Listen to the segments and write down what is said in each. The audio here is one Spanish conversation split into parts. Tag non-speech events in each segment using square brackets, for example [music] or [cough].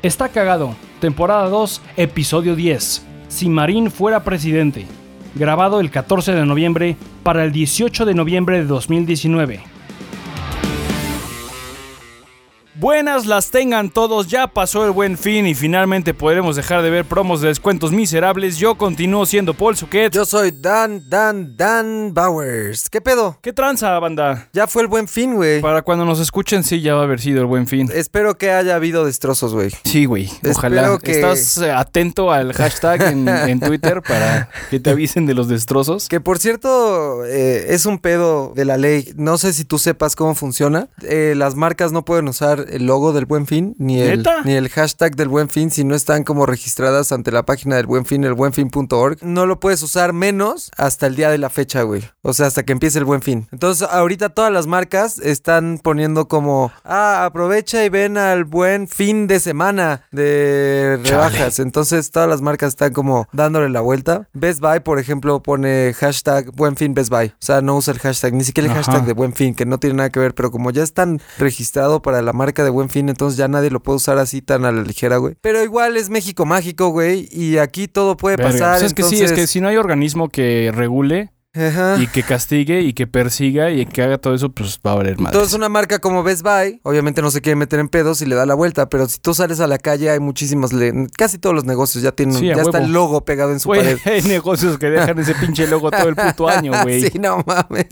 Está cagado, temporada 2, episodio 10. Si Marín fuera presidente. Grabado el 14 de noviembre para el 18 de noviembre de 2019. Buenas las tengan todos, ya pasó el buen fin y finalmente podremos dejar de ver promos de descuentos miserables. Yo continúo siendo Paul Suquet. Yo soy Dan, Dan, Dan Bowers. ¿Qué pedo? ¿Qué tranza, banda? Ya fue el buen fin, güey. Para cuando nos escuchen, sí, ya va a haber sido el buen fin. Espero que haya habido destrozos, güey. Sí, güey. Ojalá. Que- Estás eh, atento al hashtag en, [laughs] en Twitter para que te avisen de los destrozos. Que por cierto, eh, es un pedo de la ley. No sé si tú sepas cómo funciona. Eh, las marcas no pueden usar el logo del buen fin, ni el, ¿Neta? ni el hashtag del buen fin, si no están como registradas ante la página del buen fin, el buenfin.org. No lo puedes usar menos hasta el día de la fecha, güey. O sea, hasta que empiece el buen fin. Entonces, ahorita todas las marcas están poniendo como, ah, aprovecha y ven al buen fin de semana de Chale. rebajas. Entonces, todas las marcas están como dándole la vuelta. Best Buy, por ejemplo, pone hashtag buen fin Best Buy. O sea, no usa el hashtag, ni siquiera el Ajá. hashtag de buen fin, que no tiene nada que ver. Pero como ya están registrado para la marca de buen fin, entonces ya nadie lo puede usar así tan a la ligera, güey. Pero igual es México mágico, güey. Y aquí todo puede Verga. pasar. Pues es que sí, es que si no hay organismo que regule Ajá. y que castigue y que persiga y que haga todo eso, pues va a valer más. Entonces una marca como Best Buy, obviamente no se quiere meter en pedos y le da la vuelta, pero si tú sales a la calle hay muchísimos, le- casi todos los negocios ya tienen, Sí, ya está el logo pegado en su pared. hay negocios que dejan ese [laughs] pinche logo todo el puto año, [laughs] güey. sí, no mames,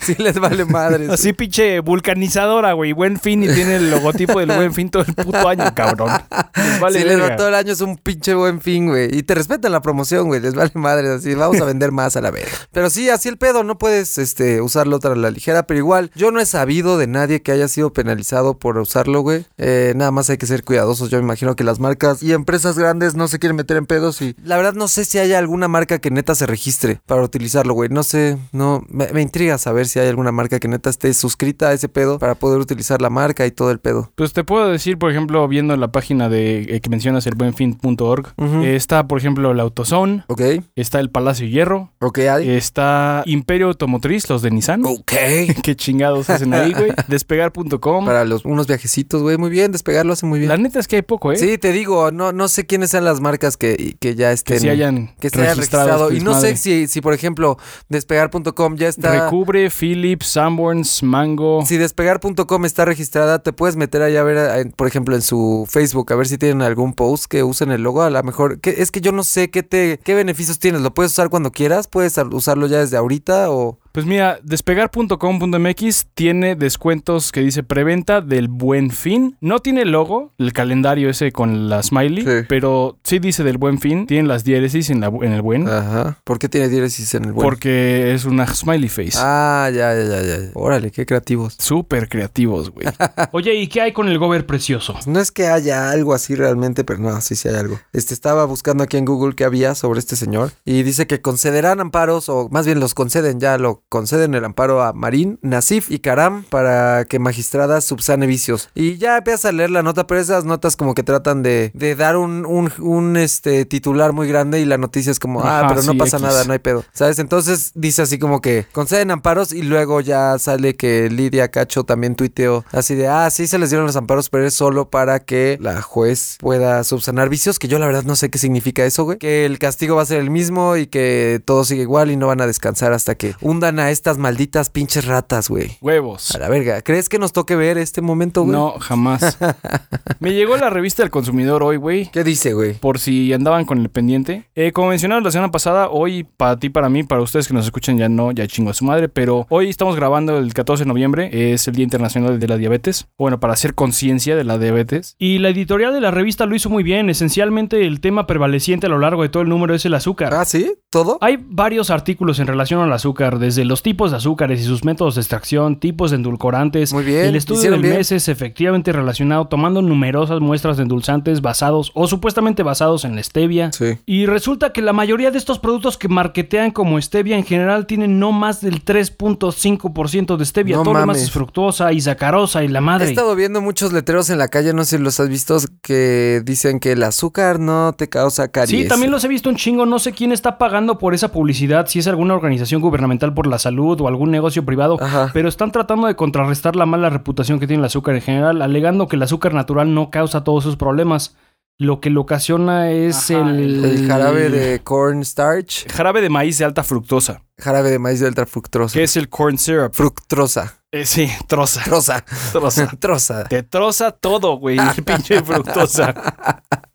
sí les vale madres. Así pinche vulcanizadora, güey. Buen fin y tiene el logotipo del buen fin todo el puto año, cabrón. Les vale si les va todo el año es un pinche buen fin, güey. Y te respetan la promoción, güey. Les vale madres así. Vamos a vender más a la verga. Pero sí, así el pedo. No puedes este, usarlo otra a la ligera. Pero igual, yo no he sabido de nadie que haya sido penalizado por usarlo, güey. Eh, nada más hay que ser cuidadosos. Yo me imagino que las marcas y empresas grandes no se quieren meter en pedos. Y la verdad, no sé si hay alguna marca que neta se registre para utilizarlo, güey. No sé, no. Me, me intriga saber si hay alguna marca que neta esté suscrita a ese pedo para poder utilizar la marca y todo el pedo. Pues te puedo decir, por ejemplo, viendo la página de eh, que mencionas el buenfin.org, Ujú. eh, está, por ejemplo, la AutoZone, Ok, está el Palacio Hierro, ok, hay. está Imperio Automotriz, los de Nissan. Ok. [laughs] Qué chingados hacen ahí, güey. [laughs] Despegar.com. Para los, unos viajecitos, güey. Muy bien, despegar lo hace muy bien. La neta es que hay poco, ¿eh? Sí, te digo, no, no sé quiénes sean las marcas que, que ya estén. que sí hayan que se hayan registrado. Y no sé si, si, por ejemplo, despegar.com ya está. Recubre, Philips, Sanborns, Mango. Si despegar.com está registrada, te puedes meter ahí a ver, por ejemplo, en su Facebook, a ver si tienen algún post que usen el logo. A lo mejor, que, es que yo no sé qué te, qué beneficios tienes. ¿Lo puedes usar cuando quieras? ¿Puedes usarlo ya desde ahorita? O Pues mira, despegar.com.mx tiene descuentos que dice preventa del buen fin. No tiene el logo, el calendario ese con la smiley, Sí. pero sí dice del buen fin. Tienen las diéresis en, la, en el buen. Ajá. ¿Por qué tiene diéresis en el buen? Porque es una smiley face. Ah, ya, ya, ya, ya. Órale, qué creativos. Súper creativos, güey. [laughs] Oye, ¿y qué hay con el gober precioso? No es que haya algo así realmente, pero no, sí, sí hay algo. Este estaba buscando aquí en Google qué había sobre este señor y dice que concederán amparos, o más bien los conceden ya, lo conceden el amparo a Marín, Nasif y Karam para que magistrada subsane vicios. Y ya empiezas a leer la nota, pero esas notas como que tratan de, de dar un, un, un, este titular muy grande y la noticia es como, ah, Ajá, pero no sí, pasa X. nada, no hay pedo. ¿Sabes? Entonces dice así como que conceden amparos y luego ya sale que Lidia Cacho también tuiteó así de, ah, sí se les dieron los amparos, pero es solo para que la juez pueda subsanar vicios, que yo la verdad no sé qué significa eso, güey. Que el castigo va a ser el mismo y que todo sigue igual y no van a descansar hasta que hundan a estas malditas pinches ratas, güey. Huevos. A la verga. ¿Crees que nos toque ver este momento, güey? No, jamás. [laughs] Me llegó la revista del consumidor hoy, güey. ¿Qué dice, güey? por si andaban con el pendiente. Eh, como mencionaron la semana pasada, hoy para ti, para mí, para ustedes que nos escuchan ya no, ya chingo a su madre, pero hoy estamos grabando el 14 de noviembre, es el Día Internacional de la Diabetes, bueno, para hacer conciencia de la diabetes. Y la editorial de la revista lo hizo muy bien, esencialmente el tema prevaleciente a lo largo de todo el número es el azúcar. Ah, ¿sí? ¿Todo? Hay varios artículos en relación al azúcar, desde los tipos de azúcares y sus métodos de extracción, tipos de endulcorantes. Muy bien, El estudio del bien. mes es efectivamente relacionado tomando numerosas muestras de endulzantes basados o supuestamente basados en la stevia. Sí. Y resulta que la mayoría de estos productos que marketean como stevia en general tienen no más del 3.5% de stevia. No Todo lo mames. es fructosa y sacarosa y la He madre. estado viendo muchos letreros en la calle, no sé si los has visto, que dicen que el azúcar no te causa caries. Sí, también los he visto un chingo. No sé quién está pagando por esa publicidad, si es alguna organización gubernamental por la salud o algún negocio privado, Ajá. pero están tratando de contrarrestar la mala reputación que tiene el azúcar en general, alegando que el azúcar natural no causa todos sus problemas. lo que lo ocasiona es Ajá, el... El jarabe de cornstarch, Jarabe de maíz de alta fructosa, jarabe de maíz de ultra fructosa. que es el corn syrup. Fructrosa. Eh, sí, troza, Troza. troza. [laughs] Troza. Te troza todo, güey, el [laughs] pinche fructosa.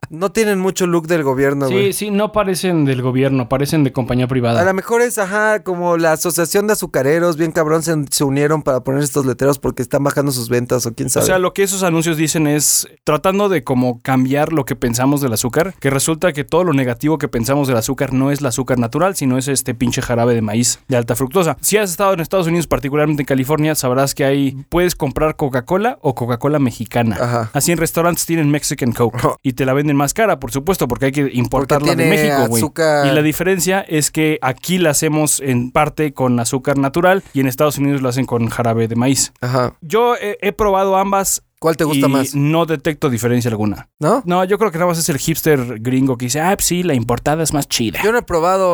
No tienen mucho look del gobierno, güey. Sí, sí, no parecen del gobierno, parecen de compañía A privada. lo mejor es, ajá, como la asociación de azucareros, bien cabrón, se, se unieron para poner estos letreros porque están bajando sus ventas o quién O sabe. sea, lo que esos anuncios dicen es tratando de como cambiar lo que pensamos del azúcar, que resulta que todo lo negativo que pensamos del azúcar no es el azúcar natural, sino es este pinche jarabe de maíz de alta fructosa. Si has estado en Estados Unidos, particularmente en California, sabrás que ahí puedes comprar Coca-Cola o Coca-Cola mexicana. Ajá. Así en restaurantes tienen Mexican Coke y te la venden más cara, por supuesto, porque hay que importarla de México, güey. Y la diferencia es que aquí la hacemos en parte con azúcar natural y en Estados Unidos lo hacen con jarabe de maíz. Ajá. Yo he, he probado ambas ¿Cuál te gusta y más? no detecto diferencia alguna. ¿No? No, yo creo que nada más es el hipster gringo que dice, ah, pues sí, la importada es más chida. Yo no he probado,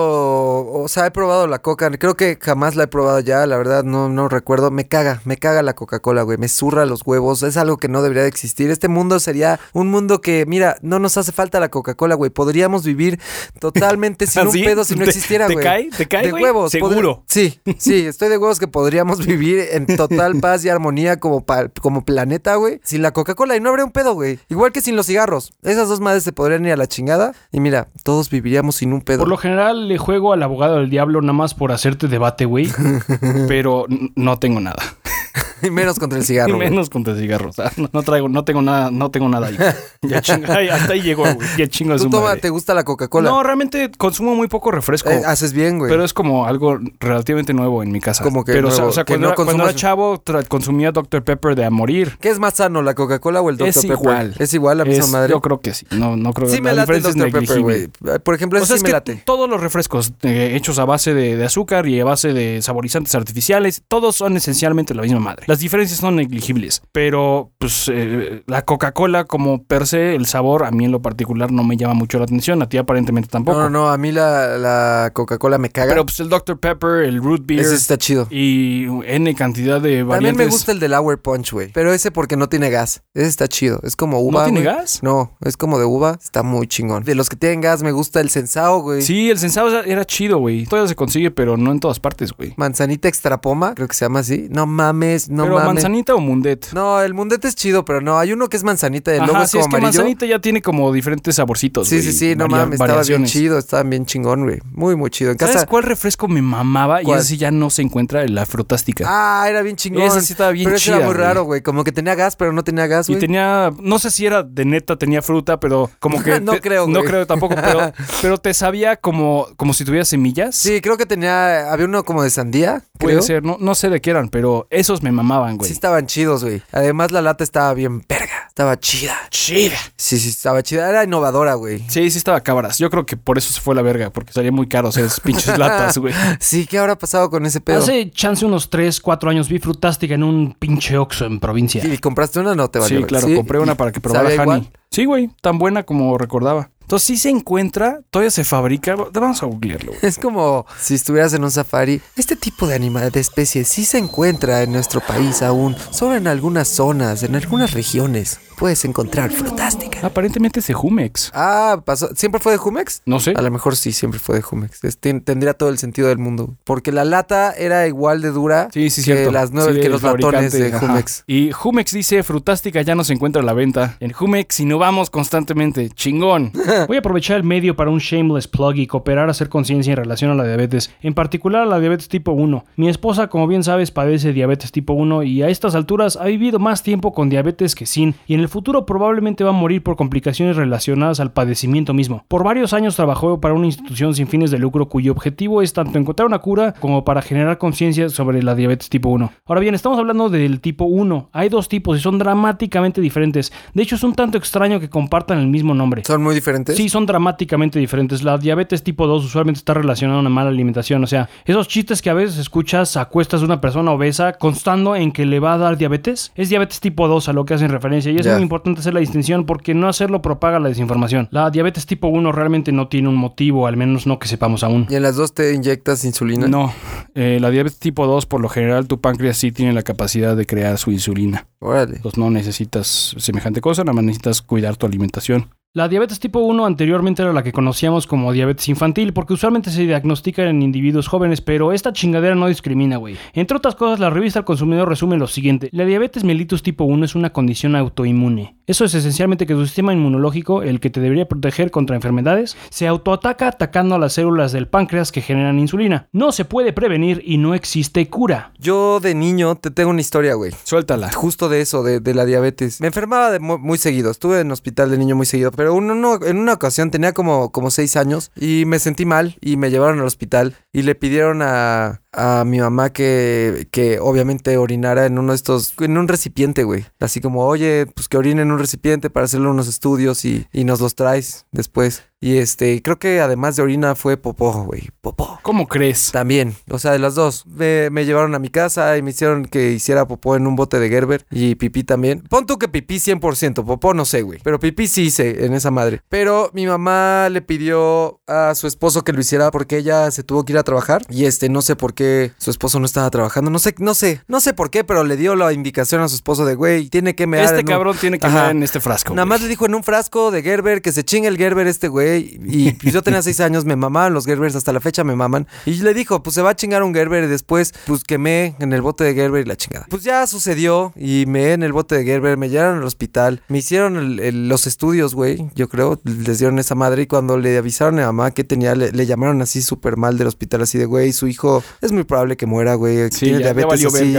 o sea, he probado la coca, creo que jamás la he probado ya, la verdad no, no recuerdo, me caga, me caga la Coca-Cola, güey, me zurra los huevos, es algo que no debería de existir, este mundo sería un mundo que, mira, no nos hace falta la Coca-Cola, güey, podríamos vivir totalmente [laughs] sin un ¿Así? pedo si no ¿Te- existiera, te güey. cae? ¿Te cae, De güey? huevos. Seguro. podr- Sí, sí, estoy de huevos que podríamos vivir en total paz y armonía como, pa- como planeta, güey, sin la Coca-Cola y no habría un pedo, güey. Igual que sin los cigarros, esas dos madres se podrían ir a la chingada y mira, todos viviríamos sin un pedo. Por lo general le juego al abogado del diablo nada más por hacerte debate, güey. [laughs] pero no tengo nada. [laughs] [laughs] Y menos contra el [laughs] Y cigarro. güey. menos contra el cigarro. O sea, no, traigo, no tengo nada, no tengo nada ahí. Ya [laughs] chinga, ay, hasta ahí llegó, güey. Ya chingo Tú su toma, madre. te gusta la Coca-Cola. No, realmente consumo muy poco refresco. Eh, haces bien, güey. Pero es como algo relativamente nuevo en mi casa. Como que Pero, nuevo, o sea, que cuando, no era, cuando era chavo, consumía Dr. Pepper de a morir. ¿Qué es más sano, la Coca-Cola o el Dr. Es Pepper? igual. Es igual la misma Es- madre. Yo creo que sí. No, no creo sí que me la late el Dr. Pepper, güey. Por ejemplo, O sea, sí es me que late. todos los refrescos eh, hechos a base de, de azúcar y a base de saborizantes artificiales, todos son esencialmente la misma madre. Las diferencias son negligibles, pero pues eh, la Coca-Cola como per se, el sabor a mí en lo particular no me llama mucho la atención, a ti aparentemente tampoco. No, no, no. A mí la, la Coca-Cola me caga. Pero pues el Dr. Pepper, el Root Beer ese está chido. y N cantidad de variantes. También me gusta el del Hour Punch, güey. Pero ese porque no tiene gas. Ese está chido. Es como uva. ¿No tiene gas? No, es como de uva. Está muy chingón. De los que tienen gas, me gusta el Sensao, güey. Sí, el sensado era- chido, güey. Todavía se consigue, pero no en todas partes, güey. Manzanita extra poma, creo que se llama así. No mames, no pero mames. manzanita o mundet. No, el mundete es chido, pero no, hay uno que es manzanita y el Ajá, es sí, como es que amarillo. manzanita ya tiene como diferentes saborcitos, Sí, sí, sí, no mames, estaba bien chido, estaba bien chingón, güey. Muy, muy chido. En ¿Sabes casa. cuál refresco me mamaba? ¿Cuál? Y ese sí ya no se encuentra, la frutástica. Ah, era bien chingón. Esa sí estaba bien Pero ese chida, era muy raro, güey. Como que tenía gas, pero no tenía gas, y güey. tenía, no sé si era de neta, tenía fruta, pero como que... [laughs] No te- creo, No güey. creo tampoco, pero, [laughs] pero te sabía como, como si tuviera semillas. Sí, creo que tenía. Había uno como de sandía. Puede creo. ser, no, no sé de qué eran, pero esos me mamaban, güey. Sí, estaban chidos, güey. Además, la lata estaba bien verga. Estaba chida. chida. Sí, sí, estaba chida. Era innovadora, güey. Sí, sí estaba cabras. Yo creo que por eso se fue la verga, porque salía muy caro esas pinches [laughs] latas, güey. Sí, ¿qué habrá pasado con ese pedo? Hace chance unos 3, 4 años vi Frutástica en un pinche Oxxo en provincia. ¿Y compraste una? No te valió. Sí, claro, ¿Sí? compré una ¿Y para que probara Honey. igual? Sí, güey, tan buena como recordaba. Entonces sí se encuentra, todavía se fabrica. Vamos a googlearlo. Es como si estuvieras en un safari. Este tipo de animal, de especie, sí se encuentra en nuestro país aún. Solo en algunas zonas, en algunas regiones. Puedes encontrar frutástica. Aparentemente es de Jumex. Ah, pasó. ¿Siempre fue de Jumex? No sé. A lo mejor sí, siempre fue de Jumex. Es- ten- tendría todo el sentido del mundo. Porque la lata era igual de dura Sí, sí, que cierto. las nueve, Sí, que los latones de ajá. Jumex. Y Jumex dice, Frutástica ya no se encuentra a la venta. En Jumex innovamos constantemente. Chingón. [laughs] Voy a aprovechar el medio para un shameless plug y cooperar a hacer conciencia en relación a la diabetes, en particular a la diabetes tipo 1. Mi esposa, como bien sabes, padece diabetes tipo 1 y a estas alturas ha vivido más tiempo con diabetes que sin, y en el futuro probablemente va a morir por complicaciones relacionadas al padecimiento mismo. Por varios años trabajó para una institución sin fines de lucro cuyo objetivo es tanto encontrar una cura como para generar conciencia sobre la diabetes tipo 1. Ahora bien, estamos hablando del tipo 1. Hay dos tipos y son dramáticamente diferentes. De hecho, es un tanto extraño que compartan el mismo nombre. ¿Son muy diferentes? Sí, son dramáticamente diferentes. La diabetes tipo 2 usualmente está relacionada a una mala alimentación. O sea, esos chistes que a veces escuchas a cuestas de una persona obesa constando en que le va a dar diabetes, es diabetes tipo 2 a lo que hacen referencia. Y es muy importante hacer la distinción porque no hacerlo propaga la desinformación. La diabetes tipo 1 realmente no tiene un motivo, al menos no que sepamos aún. ¿Y en las dos te inyectas insulina? No, eh, la diabetes tipo 2 por lo general tu páncreas sí tiene la capacidad de crear su insulina. Órale. Entonces no necesitas semejante cosa, nada más necesitas cuidar tu alimentación. La diabetes tipo 1 anteriormente era la que conocíamos como diabetes infantil, porque usualmente se diagnostica en individuos jóvenes, pero esta chingadera no discrimina, güey. Entre otras cosas, la revista El Consumidor resume lo siguiente. La diabetes mellitus tipo 1 es una condición autoinmune. Eso es esencialmente que tu sistema inmunológico, el que te debería proteger contra enfermedades, se autoataca atacando a las células del páncreas que generan insulina. No se puede prevenir y no existe cura. Yo de niño te tengo una historia, güey. Suéltala. Justo de eso, de, de la diabetes. Me enfermaba de mu- muy, seguido. Estuve en hospital de niño muy seguido. Pero uno, no- en una ocasión tenía como, como seis años y me sentí mal y me llevaron al hospital y le pidieron a, a mi mamá que, que obviamente orinara en uno de estos, en un recipiente, güey. Así como, oye, pues que orine en un recipiente para hacerle unos estudios y, y nos los traes después. Y este, creo que además de orina fue popó, güey. Popó. ¿Cómo crees? También, o sea, de las dos. Me, me llevaron a mi casa y me hicieron que hiciera popó en un bote de Gerber y pipí también. Pon tú que pipí 100%, popó no sé, güey. Pero pipí sí hice en esa madre. Pero mi mamá le pidió a su esposo que lo hiciera porque ella se tuvo que ir a trabajar y este, no sé por qué su esposo no estaba trabajando. No sé, no sé, no sé por qué, pero le dio la indicación a su esposo de, güey, tiene que mear Este en un- cabrón tiene que Ajá. ver en este frasco. Nada güey. más le dijo en un frasco de Gerber que se chingue el Gerber este güey. Y pues, yo tenía seis años, me mamaban los Gerbers, hasta la fecha me maman. Y le dijo, pues se va a chingar un Gerber y después, pues quemé en el bote de Gerber y la chingada. Pues ya sucedió y me en el bote de Gerber, me llevaron al hospital, me hicieron el- el- los estudios, güey. Yo creo, les dieron esa madre y cuando le avisaron a mi mamá que tenía, le, le llamaron así súper mal del hospital, así de, güey, su hijo es muy probable que muera, güey. Sí, Tiene ya- ya diabetes así,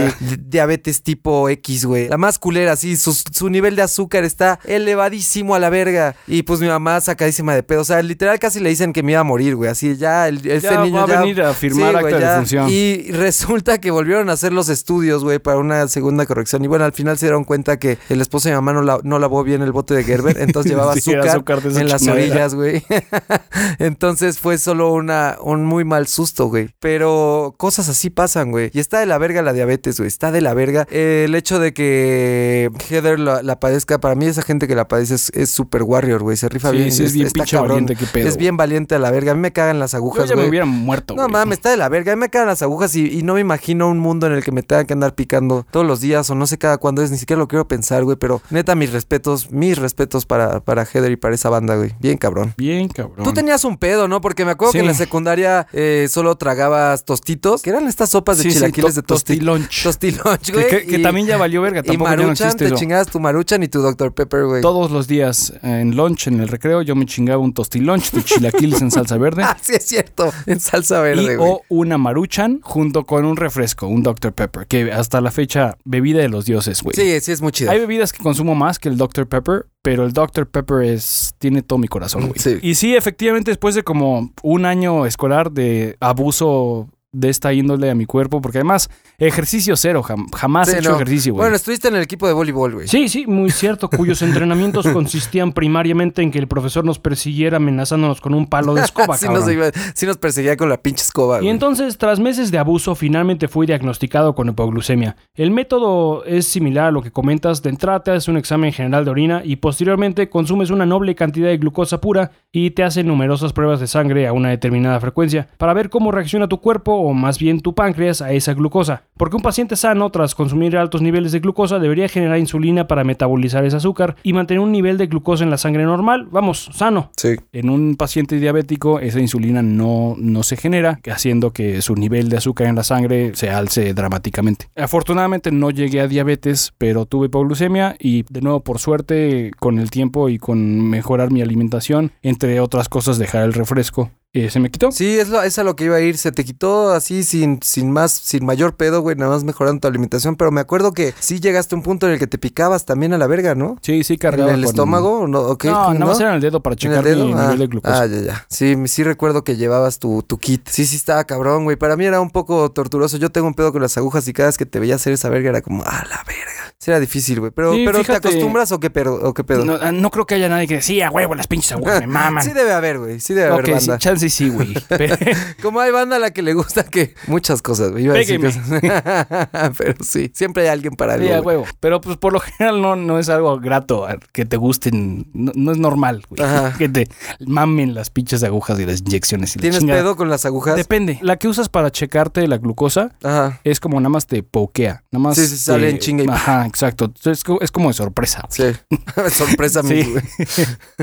diabetes tipo X, güey. La más culera, así, su, su nivel de azúcar está elevadísimo a la verga. Y pues mi mamá sacadísima de pedo. O sea, literal casi le dicen que me iba a morir, güey. Así ya, el, este Ya niño va a venir a firmar Sí, acta güey, de ya. defunción. Y resulta que volvieron a hacer los estudios, güey, para una segunda corrección. Y bueno, al final se dieron cuenta que el esposo de mi mamá no, la- no lavó bien el bote de Gerber. Entonces [laughs] llevaba Sí, azúcar, en las orillas, güey. [laughs] entonces fue solo una, un muy mal susto, güey. Pero cosas así pasan, güey. Y está de la verga la diabetes, güey. Está de la verga. Eh, el hecho de que Heather la, la padezca, para mí esa gente que la padece es- super warrior, güey. Se rifa Sí, bien. sí, es bien pinche valiente, qué pedo, Es bien valiente a la verga. A mí me cagan las Yo agujas, ya me güey. hubiera muerto, No güey. mames, está de la verga. A mí me cagan las agujas y, y no me imagino un mundo en el que me tenga que andar picando todos los días o no sé cada cuándo es. Ni siquiera lo quiero pensar, güey. Pero neta, mis respetos, mis respetos para, para Heather y para esa banda, güey. Bien cabrón. Bien, cabrón. Tú tenías un pedo, ¿no? Porque me acuerdo que en la secundaria eh, solo tragabas tostitos, que eran estas sopas de Sí, sí, chilaquiles to- de tosti tostilunch. tostilunch, Que, güey. que- que y- también ya valió verga. Y Tampoco ya no maruchan, existe te eso. chingabas tu maruchan y tu Dr. Pepper, güey. Todos los días eh, en lunch, en el recreo, yo me chingaba un tostilunch de chilaquiles en salsa verde. [laughs] Ah, sí, es cierto. En salsa y verde, güey. o una maruchan junto con un refresco, un Dr. Pepper, que hasta la fecha, bebida de los dioses, güey. Sí, sí, es muy chido. Hay bebidas que consumo más que el Dr. Pepper, pero el Dr. Pepper es tiene todo mi corazón, güey. Sí. Y sí, efectivamente, después de como un año escolar de abuso de esta índole a mi cuerpo, porque además, ejercicio cero, jam- jamás Sí, he hecho no. ejercicio, güey. Bueno, estuviste en el equipo de voleibol, güey. Sí, sí, muy cierto, cuyos entrenamientos [laughs] consistían primariamente en que el profesor nos persiguiera amenazándonos con un palo de [laughs] escoba, sí, cabrón. nos iba- sí nos perseguía con la pinche escoba, Y güey. entonces, tras meses de abuso, finalmente fui diagnosticado con hipoglucemia. El método es similar a lo que comentas. De entrada te haces un examen general de orina y posteriormente consumes una noble cantidad de glucosa pura y te hacen numerosas pruebas de sangre a una determinada frecuencia para ver cómo reacciona tu cuerpo o más bien tu páncreas a esa glucosa. Porque un paciente sano, tras consumir altos niveles de glucosa, debería generar insulina para metabolizar ese azúcar y mantener un nivel de glucosa en la sangre normal, vamos, sano. Sí. En un paciente diabético, esa insulina no, no se genera, haciendo que su nivel de azúcar en la sangre se alce dramáticamente. Afortunadamente no llegué a diabetes, pero tuve hipoglucemia y de nuevo, por suerte, con el tiempo y con mejorar mi alimentación, entre otras cosas, dejar el refresco, eh, se me quitó. Sí, es, lo, es a lo que iba a ir. Se te quitó así sin, sin más, sin mayor pedo, güey, nada más mejorando tu alimentación. Pero me acuerdo que sí llegaste a un punto en el que te picabas también a la verga, ¿no? Sí, sí, ¿En cargaba el con- estómago? ¿o ¿No? ¿O qué? No, ¿No? nada más era en el dedo para ¿En checar el mi? Ah, nivel de glucosa. ah, ya, ya. Sí, sí recuerdo que llevabas tu, tu kit. Sí, sí estaba cabrón, güey. Para mí era un poco torturoso. Yo tengo un pedo con las agujas y cada vez que te veía hacer esa verga era como, ah, la verga. Sí era difícil, güey. Pero, Sí, pero ¿te acostumbras o qué pedo? O qué pedo? No, ah, no creo que haya nadie que decía, huevo, las pinches agujas me [laughs] maman. Sí debe haber, güey. Sí debe haber Ok, sí, banda. chance sí, güey. [laughs] Como hay banda a la que le gusta que muchas cosas, güey. [laughs] Pero sí, siempre hay alguien para algo. Sí, huevo. Pero pues por lo general no, no es algo grato que te gusten. No, no es normal, güey. Que te mamen las pinches agujas y las inyecciones y ¿Tienes pedo con las agujas? Depende. La que usas para checarte la glucosa Ajá. es como nada más te pokea. Nada más. Sí, sí, sale te- en chinga y- Ajá. Exacto. Es, co- es como de sorpresa. Sí. [laughs] Sorpresa, Sí. güey.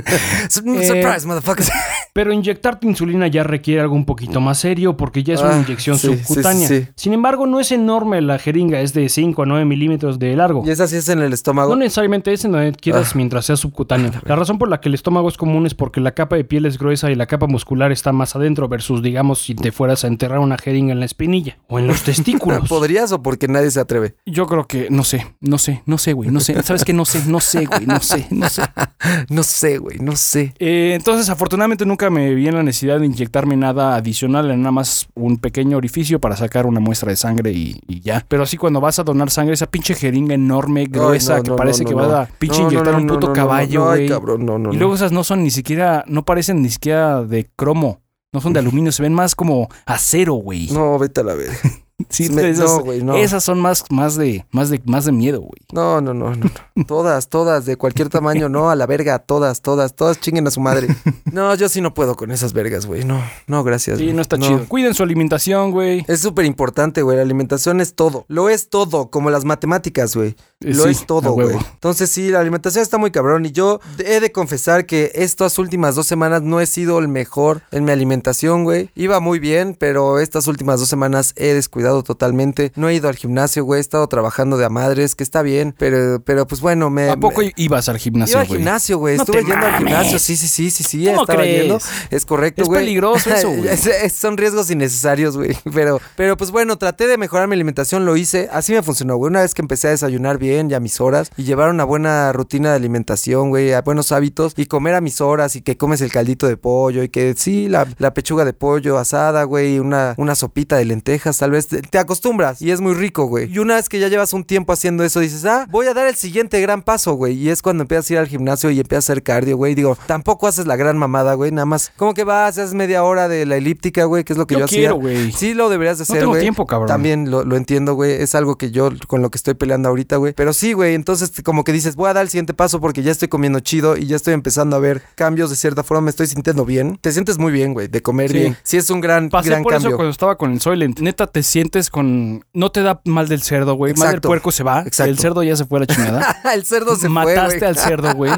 [laughs] Surprise, motherfucker. [laughs] Pero inyectarte insulina ya requiere algo un poquito más serio porque ya es una Ah, inyección sí, subcutánea. sí. Sin embargo, no es enorme la jeringa, es de 5 a 9 milímetros de largo. Y esa sí es en el estómago. No necesariamente es en donde quieras Ah. mientras sea subcutáneo. La razón por la que el estómago es común es porque la capa de piel es gruesa y la capa muscular está más adentro versus, digamos, si te fueras a enterrar una jeringa en la espinilla o en los testículos. ¿Podrías o porque nadie se atreve? Yo creo que, no sé, no sé, no sé, güey, no sé. ¿Sabes qué? No sé, no sé, güey, no sé, no sé. [laughs] No sé, güey, no sé. Eh, entonces, afortunadamente nunca me vi en la necesidad de inyectarme nada adicional, nada más un pequeño orificio para sacar una muestra de sangre y, y ya. Pero así cuando vas a donar sangre, esa pinche jeringa enorme, gruesa, Ay, no, que no, parece no, que vas a pinche inyectar un puto caballo, güey. Ay, cabrón, no, no. y luego esas no son ni siquiera, no parecen ni siquiera de cromo. No son de aluminio, se ven más como acero, güey. No, vete a la verga. [laughs] Sí, me- esas, no, güey, no. esas son más, más de, más de, más de miedo, güey. No, no, no, no. no. [laughs] Todas, todas, de cualquier tamaño, no, a la verga, todas, todas, todas chinguen a su madre. [laughs] No, yo sí no puedo con esas vergas, güey. No, no, gracias. Sí, güey. no está chido. Cuiden su alimentación, güey. Es súper importante, güey. La alimentación es todo. Lo es todo, como las matemáticas, güey. Eh, Lo sí, es todo, güey. Entonces sí, la alimentación está muy cabrón. Y yo he de confesar que estas últimas dos semanas no he sido el mejor en mi alimentación, güey. Iba muy bien, pero estas últimas dos semanas he descuidado totalmente. No he ido al gimnasio, güey. He estado trabajando de a madres, que está bien. Pero, pero pues bueno, me... ¿A poco me- ibas al gimnasio, Iba al güey? gimnasio, güey. No Estuve yendo al gimnasio. Sí, sí, sí, sí, sí. ¿Cómo Estaba crees? yendo. Es correcto, Es güey. peligroso eso, [laughs] güey. Es- es- son riesgos innecesarios, güey. [laughs] Pero, pero pues bueno, traté de mejorar mi alimentación, lo hice. Así me funcionó, güey. Una vez que empecé a desayunar bien y a mis horas y llevar una buena rutina de alimentación, güey, a buenos hábitos y comer a mis horas y que comes el caldito de pollo y que sí, la, la pechuga de pollo asada, güey, una, una sopita de lentejas, tal vez te, acostumbras y es muy rico, güey. Y una vez que ya llevas un tiempo haciendo eso, dices, ah, voy a dar el siguiente gran paso, güey. Y es cuando empiezas a ir al gimnasio y empiezas a hacer cardio, güey. Digo, tampoco haces la gran mamada, güey. Nada más, como que vas, haces media hora de la elíptica, güey, que es lo que yo, Yo hacía. quiero, güey. Sí, lo deberías de No hacer, tengo güey. tiempo, cabrón. También lo, lo entiendo, güey. Es algo que yo con lo que estoy peleando ahorita, güey. Pero sí, güey. Entonces, como que dices, voy a dar el siguiente paso porque ya estoy comiendo chido y ya estoy empezando a ver cambios de cierta forma. Me estoy sintiendo bien. Te sientes muy bien, güey, de comer Sí. bien. Sí, es un gran, Pasé gran por cambio. eso cuando estaba con el Soylent. Neta, te sientes con... No te da mal del cerdo, güey. Mal del puerco se va. Exacto. El cerdo ya se fue a la chingada. [laughs] el cerdo se Mataste fue, al cerdo, güey.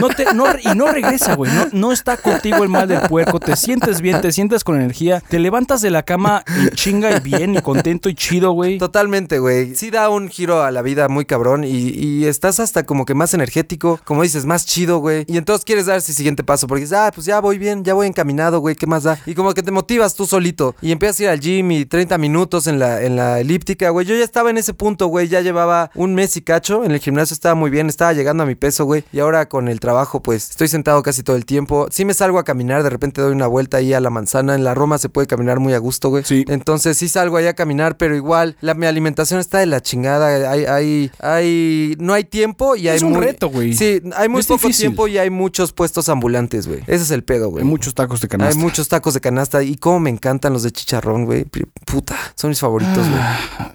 No te, no, y no regresa, güey. No, no está contigo el mal del puerco. Te sientes bien, te sientes con energía. Te levantas de la cama en chinga y bien y contento y chido, güey. Totalmente, güey. Sí da un giro a la vida muy cabrón y, y estás hasta como que más energético, como dices, más chido, güey. Y entonces quieres dar ese siguiente paso porque dices, ah, pues ya voy bien, ya voy encaminado, güey, ¿qué más da? Y como que te motivas tú solito y empiezas a ir al gym y 30 minutos en la, en la elíptica, güey. Yo ya estaba en ese punto, güey, ya llevaba un mes y cacho, en el gimnasio estaba muy bien, estaba llegando a mi peso, güey. Y ahora con el trabajo, pues estoy sentado casi todo el tiempo. Sí me salgo a caminar, de repente doy una vuelta ahí a la manzana. En la Roma se puede caminar muy a gusto, güey. Sí. Entonces sí salgo ahí a caminar, pero igual la, mi alimentación está de la chingada. Hay, hay, hay, no hay tiempo y hay Es un muy- reto, güey. Sí, hay muy Es poco difícil. tiempo y hay muchos puestos ambulantes, güey. Ese es el pedo, güey. Hay muchos tacos de canasta. Hay muchos tacos de canasta y cómo me encantan los de chicharrón, güey. Puta, son mis favoritos, güey.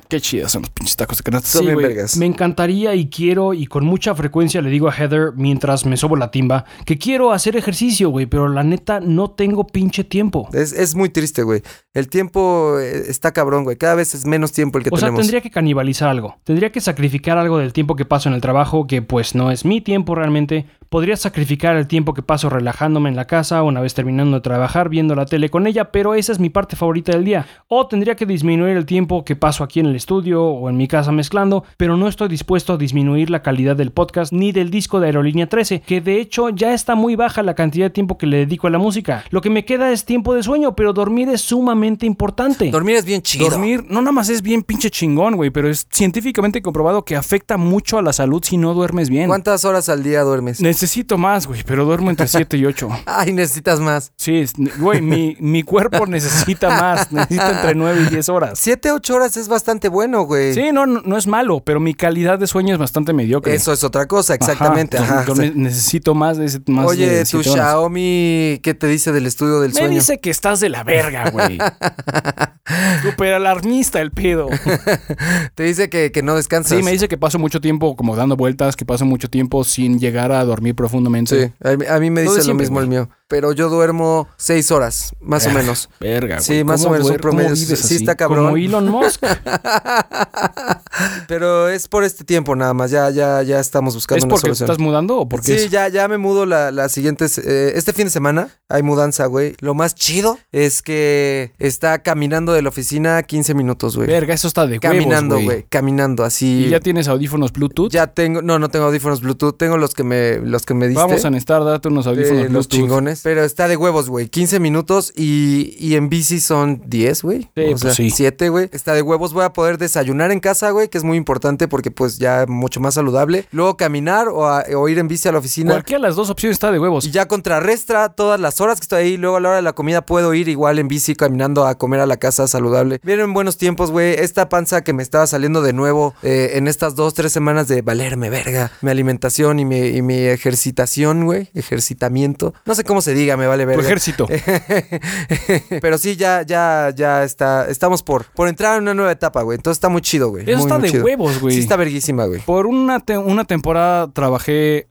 Qué chidos son los pinches tacos de canasta. Son Sí, bien güey. vergas. Me encantaría y quiero y con mucha frecuencia le digo a Heather mientras me sobo la timba que quiero hacer ejercicio, güey, pero la neta no tengo pinche tiempo. Es, es muy triste, güey. El tiempo eh, está cabrón, güey. Cada vez es menos tiempo el que O sea, tenemos. tendría que canibalizar algo. Tendría que sacrificar algo del tiempo que paso en el trabajo, que pues no es mi tiempo realmente. Podría sacrificar el tiempo que paso relajándome en la casa, una vez terminando de trabajar, viendo la tele con ella, pero esa es mi parte favorita del día. O tendría que disminuir el tiempo que paso aquí en el estudio o en mi casa mezclando, pero no estoy dispuesto a disminuir la calidad del podcast ni del disco de Aerolínea 13, que de hecho ya está muy baja la cantidad de tiempo que le dedico a la música. Lo que me queda es tiempo de sueño, pero dormir es sumamente importante. Dormir es bien chido. Dormir no nada más es bien pinche chingón, güey, pero es científicamente comprobado que afecta mucho a la salud si no duermes bien. ¿Cuántas horas al día duermes? Necesito más, güey, pero duermo entre 7 y 8. [laughs] Ay, necesitas más. Sí, güey, mi, mi cuerpo necesita más. Necesita entre 9 y 10 horas. Siete, ocho horas es bastante bueno, güey. Sí, no, no, no es malo, pero mi calidad de sueño es bastante mediocre. Eso es otra cosa, exactamente. Ajá, Ajá. necesito más de ese más Oye, de tu horas. Xiaomi, ¿qué te dice del estudio del Me sueño? dice que estás de la verga, güey. [laughs] Súper alarmista el pedo. [laughs] Te dice que, que no descansas. Sí, me dice que paso mucho tiempo como dando vueltas, que paso mucho tiempo sin llegar a dormir profundamente. Sí, a mí, a mí me dice lo mismo el mío. Pero yo duermo seis horas, más o menos. Verga, güey. Sí, más o ¿Cómo menos un promedio. Sí así? está cabrón. Como Elon Musk. [laughs] Pero es por este tiempo nada más. Ya, ya, ya estamos buscando ¿Es una porque te solución. estás mudando o porque Sí, es- ya, ya me mudo la, la siguiente. eh, este fin de semana hay mudanza, güey. Lo más chido es que está caminando de la oficina 15 minutos, güey. Verga, eso está de Caminando, güey. Caminando así. ¿Y ya tienes audífonos Bluetooth? Ya tengo, no, no tengo audífonos Bluetooth, tengo los que me, los que me diste. Vamos a necesitar darte unos audífonos los Bluetooth. chingones. Pero está de huevos, güey. 15 minutos y, y en bici son 10, güey. Sí, o pues sea, sí. 7, güey. Está de huevos. Voy a poder desayunar en casa, güey, que es muy importante porque pues ya mucho más saludable. Luego caminar o, a- o ir en bici a la oficina. Cualquiera de las dos opciones está de huevos. Y ya contrarrestra todas las horas que estoy ahí. Luego a la hora de la comida puedo ir igual en bici caminando a comer a la casa saludable. Vienen buenos tiempos, güey. Esta panza que me estaba saliendo de nuevo eh, en estas dos, tres semanas de valerme verga. Mi alimentación y mi, y mi ejercitación, güey. Ejercitamiento. No sé cómo se diga, me vale Tu verga. ejército. [laughs] Pero sí, ya, ya, ya está. Estamos por, por entrar en una nueva etapa, güey. Entonces está muy chido, güey. Eso Muy, está muy de chido. huevos, güey. Sí, está verguísima, güey. Por una, te- una temporada trabajé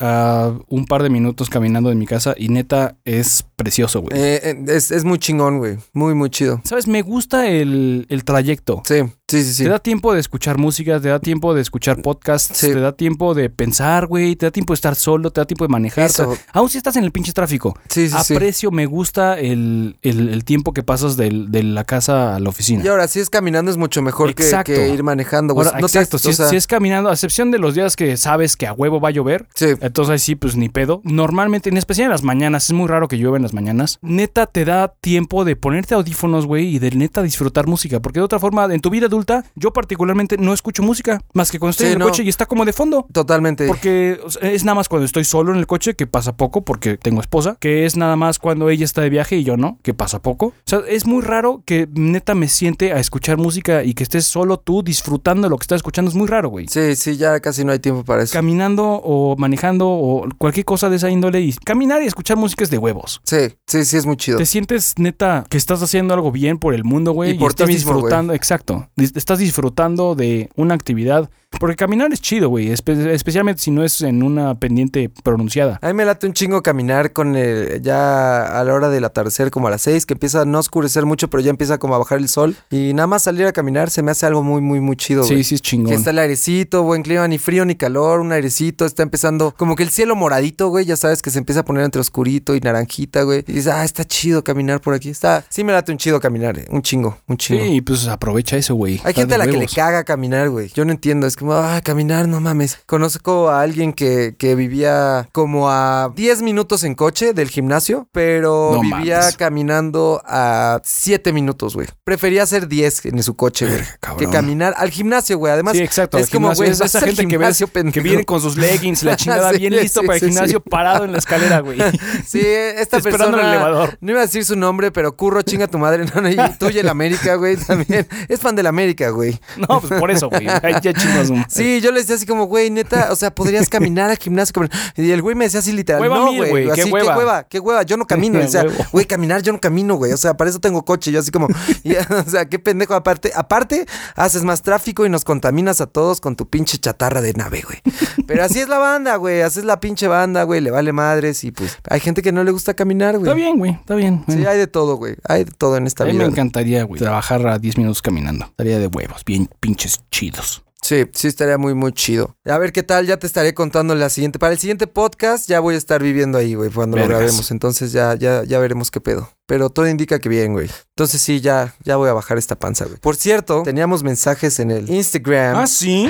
un par de minutos caminando de mi casa y neta es precioso, güey. Eh, eh, es, es muy chingón, güey. Muy, muy chido. ¿Sabes? Me gusta el, el trayecto. Sí, sí, sí, sí. Te da tiempo de escuchar música, te da tiempo de escuchar podcasts, Sí. te da tiempo de pensar, güey, te da tiempo de estar solo, te da tiempo de manejar. Eso. Aún si estás en el pinche tráfico. Sí, sí. Aprecio, me gusta el, el- el tiempo que pasas del- de la casa a la oficina. Y ahora, si es caminando es mucho mejor que, ir manejando. Ahora, No te- exacto, si, o es, sea, si es caminando, a excepción de los días que sabes que a huevo va a llover, entonces ahí sí, pues ni pedo. Normalmente, en especial en las mañanas, es muy raro que llueva en las mañanas. Neta te da tiempo de ponerte audífonos, güey, y de neta disfrutar música. Porque de otra forma, en tu vida adulta, yo particularmente no escucho música, más que cuando estoy Sí, en el no. coche y está como de fondo. Totalmente. Porque es nada más cuando estoy solo en el coche, que pasa poco, porque tengo esposa, que es nada más cuando ella está de viaje y yo no, que pasa poco. O sea, es muy raro que neta me siente a escuchar música y que estés solo tú disfrutando lo que estás escuchando. Es muy raro, güey. Sí, sí, ya casi no hay tiempo para eso. Caminando o manejando o cualquier cosa de esa índole y caminar y escuchar música es de huevos. Sí, sí, sí, es muy chido. Te sientes neta que estás haciendo algo bien por el mundo, güey. Y por ti mismo, güey. disfrutando, exacto. Estás disfrutando de una actividad. Porque caminar es chido, güey. espe- especialmente si no es en una pendiente pronunciada. A mí me late un chingo caminar con el, ya a la hora del atardecer, como a las seis, que empieza a no oscurecer mucho, pero ya empieza como a bajar el sol. Y nada más salir a caminar se me hace algo muy, muy, muy chido, güey. Sí, sí es chingón. Que está el airecito, buen clima, ni frío ni calor, un airecito, está empezando como que el cielo moradito, güey, ya sabes que se empieza a poner entre oscurito y naranjita, güey. Y dices, ah, está chido caminar por aquí. Está, sí me late un chido caminar, eh, un chingo, un chingo. Sí, pues aprovecha eso, güey. Hay gente a la que le caga caminar, güey. Yo no entiendo. Es como, ah, caminar, no mames. Conozco a alguien que, que vivía como a 10 minutos en coche del gimnasio, pero No vivía mames. caminando a 7 minutos, güey. Prefería hacer 10 en su coche, güey. Que caminar al gimnasio, güey. Además, Sí, exacto. es como, güey, es esa gente que ves viene con sus leggings, la [laughs] chingada, Sí, bien listo para el gimnasio, parado en la escalera, güey. [laughs] Sí, esta Esperando persona. el elevador. No iba a decir su nombre, pero curro, chinga tu madre. [laughs] No, no, y tú y el América, güey, también. Es fan del América, güey. No, pues por eso, güey. Ya chingas. Su madre. Sí, yo le decía así como, güey, neta, o sea, podrías [laughs] caminar al gimnasio. Y el güey me decía así literal, Hueva no, mil, güey, qué así, hueva. qué hueva, qué hueva, yo no camino. [laughs] O sea, güey, caminar yo no camino, güey. O sea, para eso tengo coche. Yo así como, [laughs] y, o sea, qué pendejo. Aparte, aparte, haces más tráfico y nos contaminas a todos con tu pinche chatarra de nave, güey. Pero así es la banda, güey. Así es la pinche banda, güey. Le vale madres y pues hay gente que no le gusta caminar, güey. Está bien, güey. Está bien. Sí, hay de todo, güey. Hay de todo en esta a mí vida. me encantaría, güey, trabajar a 10 minutos caminando. Estaría de huevos, bien pinches chidos. Sí, sí estaría muy, muy chido. A ver qué tal, ya te estaré contando la siguiente. Para el siguiente podcast ya voy a estar viviendo ahí, güey, cuando lo grabemos. Entonces ya, ya, ya veremos qué pedo. Pero todo indica que bien, güey. Entonces sí, ya, ya voy a bajar esta panza, güey. Por cierto, teníamos mensajes en el Instagram. Ah, sí.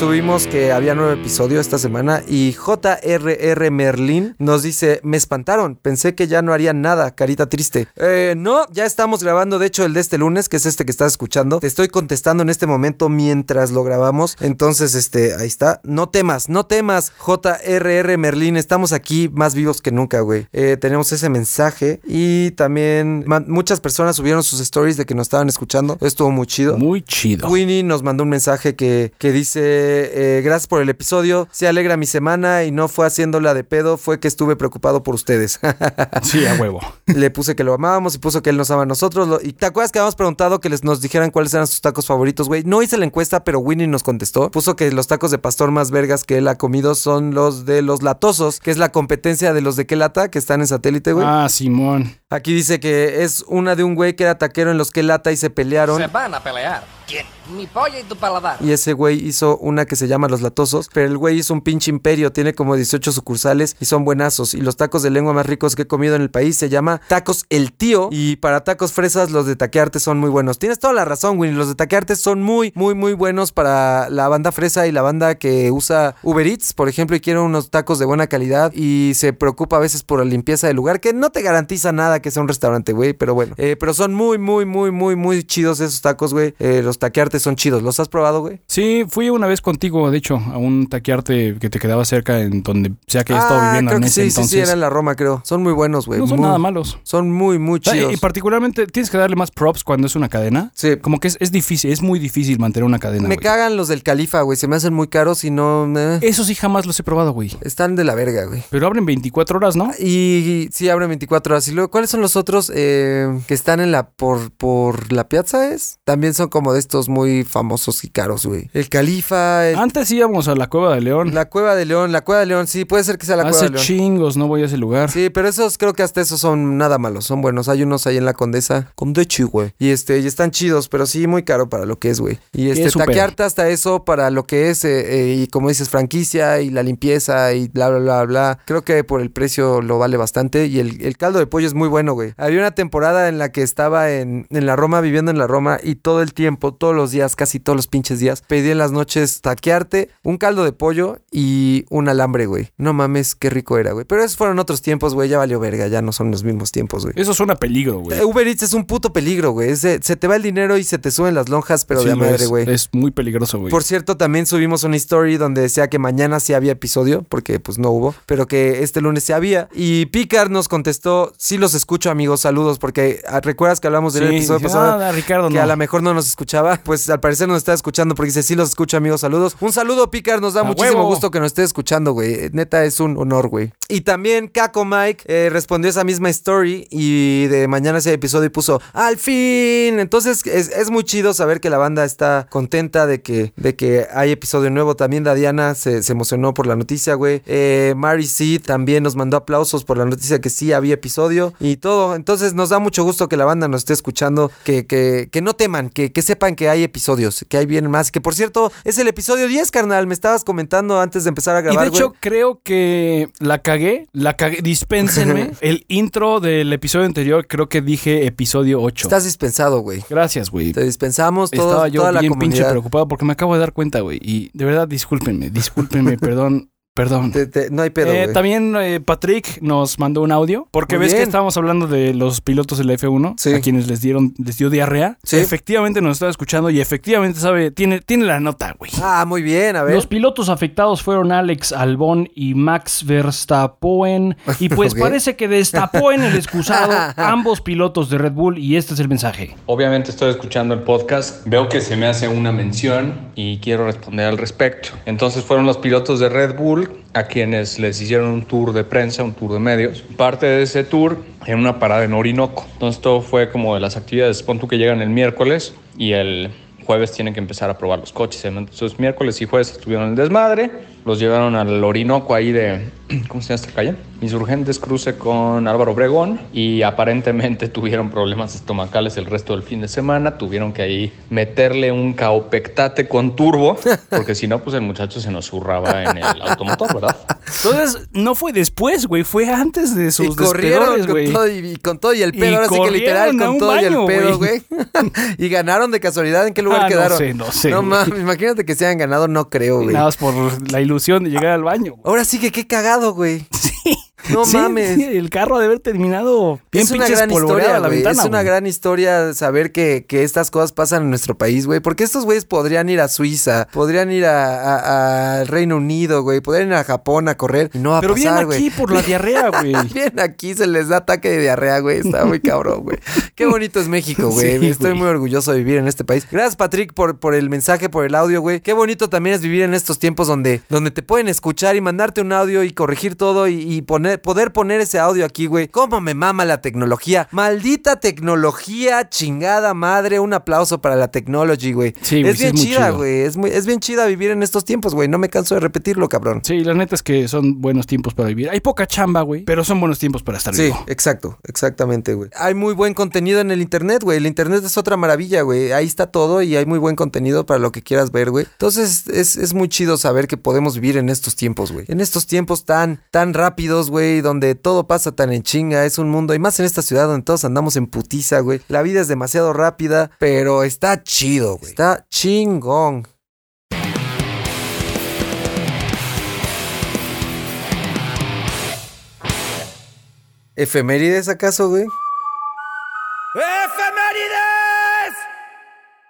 Subimos que había nuevo episodio esta semana y JRR Merlin nos dice, me espantaron, pensé que ya no harían nada, carita triste. Eh, no, ya estamos grabando, de hecho el de este lunes, que es este que estás escuchando, te estoy contestando en este momento mientras lo grabamos, entonces este, ahí está, no temas, no temas, JRR Merlin, estamos aquí más vivos que nunca, güey. Eh, tenemos ese mensaje y también muchas personas subieron sus stories de que nos estaban escuchando, estuvo muy chido. Muy chido. Winnie nos mandó un mensaje que, que dice eh, gracias por el episodio. Se alegra mi semana y no fue haciéndola de pedo, fue que estuve preocupado por ustedes. [laughs] Sí, a huevo. Le puse que lo amábamos y puso que él nos ama a nosotros. Lo- y te acuerdas que habíamos preguntado que les nos dijeran cuáles eran sus tacos favoritos, güey. No hice la encuesta, pero Winnie nos contestó. Puso que los tacos de pastor más vergas que él ha comido son los de los latosos, que es la competencia de los de qué lata, que están en satélite, güey. Ah, Simón. Aquí dice que es una de un güey que era taquero en los que lata y se pelearon. Se van a pelear. ¿Quién? Mi polla y tu paladar. Y ese güey hizo una que se llama Los Latosos, pero el güey hizo un pinche imperio, tiene como 18 sucursales y son buenazos. Y los tacos de lengua más ricos que he comido en el país se llama Tacos El Tío. Y para tacos fresas, los de Taquearte son muy buenos. Tienes toda la razón, güey. Los de Taquearte son muy, muy, muy buenos para la banda fresa y la banda que usa Uber Eats, por ejemplo, y quiere unos tacos de buena calidad y se preocupa a veces por la limpieza del lugar, que no te garantiza nada que sea un restaurante, güey, pero bueno. Eh, pero son muy, muy, muy, muy, muy chidos esos tacos, güey. Eh, los Taquearte son chidos. ¿Los has probado, güey? Sí, fui una vez contigo, de hecho, a un taquearte que te quedaba cerca en donde sea que he estado viviendo Ah, creo en que ese sí, entonces. sí, sí, era en la Roma, creo. Son muy buenos, güey. no son muy- nada malos. Son muy, muy chidos. y particularmente tienes que darle más props cuando es una cadena. Sí. Como que es, es difícil, es muy difícil mantener una cadena. Me güey. cagan los del Califa, güey. Se me hacen muy caros y no... eh, Eso sí jamás los he probado, güey. están de la verga, güey. Pero abren 24 horas, ¿no? Y sí, abren 24 horas. Y luego, ¿cuáles son los otros eh, que están en la... por, por la piazza es? También son como de estos muy famosos y caros, güey. El Califa, el- Antes íbamos a la Cueva de León. la Cueva de León. La Cueva de León, sí, puede ser que sea la Cueva Hace de León. chingos no voy a ese lugar. Sí, pero esos creo que hasta esos son nada malos, son buenos. Hay unos ahí en la Condesa, Condechi, güey. Y este, y están chidos, pero sí muy caro para lo que es, güey. Y este, es taquearte hasta eso para lo que es, eh, eh, y como dices, franquicia y la limpieza y bla, bla, bla, bla. Creo que por el precio lo vale bastante. Y el, el caldo de pollo es muy bueno, güey. Había una temporada en la que estaba en, en la Roma, viviendo en la Roma, y todo el tiempo, todos los días, casi todos los pinches días, pedí en las noches taquearte, un caldo de pollo y un alambre, güey. No mames, qué rico era, güey. Pero esos fueron otros tiempos, güey. Ya valió verga, ya no son los mismos tiempos, güey. Eso suena a peligro, güey. Eh, Uber Eats es un puto peligro, güey. Se te va el dinero y se te suben las lonjas, pero Sí, de madre, güey. Es muy peligroso, güey. Por cierto, también subimos una story donde decía que mañana sí había episodio, porque pues no hubo, pero que este lunes sí había. Y Picard nos contestó, sí los escucho amigos, saludos, porque ah, recuerdas que hablamos del Sí, episodio dice, pasado. "Ah, Ricardo, Que no". a lo mejor no nos escuchaba, pues al parecer nos está escuchando porque dice, sí los escucho amigos, saludos. Un saludo, Picard, nos da ¡A muchísimo huevo! gusto que nos esté escuchando, güey. Neta, es un honor, güey. Y también Caco Mike eh, respondió esa misma story y de mañana ese episodio y puso, al fin. Entonces es, es muy chido saber que la banda está contenta de que, de que hay episodio nuevo. También Dadiana se, se emocionó por la noticia, güey. Eh, Mary C también nos mandó aplausos por la noticia que sí había episodio y todo. Entonces nos da mucho gusto que la banda nos esté escuchando, que, que, que no teman, que, que sepan que hay episodios, que hay bien más. Que por cierto, es el episodio 10, carnal. Me estabas comentando antes de empezar a Y grabar. de hecho, güey. creo que la cagué, la cagué, dispénsenme. [laughs] el intro del episodio anterior, creo que dije episodio 8. estás dispensado, güey. Gracias, güey. Te dispensamos todos, Estaba yo toda la bien pinche comunidad. preocupado porque me acabo de dar cuenta, güey. Y de verdad, discúlpenme, discúlpenme, [laughs] perdón, perdón. Te- te- no hay pedo, Eh, también eh, Patrick nos mandó un audio porque Muy ves que estábamos hablando de los pilotos de la F1 Sí. a quienes les dieron les dio diarrea. Sí. Efectivamente nos estaba escuchando y efectivamente sabe tiene tiene la nota, güey. Ah, muy bien, a ver. Los pilotos afectados fueron Alex Albón y Max Verstappen. Y [laughs] pues parece que destapó en el excusado [laughs] ambos pilotos de Red Bull. Y este es el mensaje. Obviamente estoy escuchando el podcast, veo que se me hace una mención y quiero responder al respecto. Entonces fueron los pilotos de Red Bull a quienes les hicieron un tour de prensa, un tour de medios. Parte de ese tour en una parada en Orinoco. Entonces todo fue como de las actividades, pon tú que llegan el miércoles y el jueves tienen que empezar a probar los coches. Entonces miércoles y jueves estuvieron en el desmadre, los llevaron al Orinoco ahí de, ¿cómo se llama esta calle? Insurgentes cruce con Álvaro Obregón y aparentemente [laughs] tuvieron problemas estomacales el resto del fin de semana, tuvieron que ahí meterle un caopectate con turbo, [laughs] porque si no, pues el muchacho se nos zurraba en el automotor, ¿verdad? Entonces, no fue después, güey, fue antes de sus y corrieron con todo, y, y con todo y el Y pedo. Ahora sí que literal con todo y el pedo, güey. [laughs] y ganaron de casualidad. ¿En qué lugar Ah, no quedaron? sé, no sé, No mames, imagínate que se hayan ganado, no creo, güey. Nada más por la ilusión de llegar al baño. güey. Ahora sí que qué cagado, güey. [laughs] No Sí, mames. sí, el carro ha de haber terminado bien es una gran historia, a la ventana, Es una gran historia saber que, que estas cosas pasan en nuestro país, güey. Porque estos güeyes podrían ir a Suiza, podrían ir a- a- al Reino Unido, güey. Podrían ir a Japón a correr y no va a Pero pasar, güey. aquí por la diarrea, [laughs] güey. Bien aquí se les da ataque de diarrea, güey. Está muy cabrón, güey. Qué bonito es México, güey. [laughs] Sí, Estoy muy orgulloso de vivir en este país. Gracias, Patrick, por, por el mensaje, por el audio, güey. Qué bonito también es vivir en estos tiempos donde, donde te pueden escuchar y mandarte un audio y corregir todo y, y poner, poder poner ese audio aquí, güey. ¿Cómo me mama la tecnología? Maldita tecnología, chingada madre. Un aplauso para la technology, güey. Sí, es sí bien es chida, güey. Es, muy- es bien chida vivir en estos tiempos, güey. No me canso de repetirlo, cabrón. Sí, la neta es que son buenos tiempos para vivir. Hay poca chamba, güey, pero son buenos tiempos para estar Sí, vivo. exacto, exactamente, güey. Hay muy buen contenido en el internet, güey. El internet es otra maravilla, güey. Ahí está todo y hay muy buen contenido para lo que quieras ver, güey. Entonces es, es muy chido saber que podemos vivir en estos tiempos, güey. En estos tiempos tan, tan rápidos, güey, donde todo pasa tan en chinga. Es un mundo, y más en esta ciudad donde todos andamos en putiza, güey. La vida es demasiado rápida, pero está chido, güey. Está chingón. ¿Efemérides acaso, güey?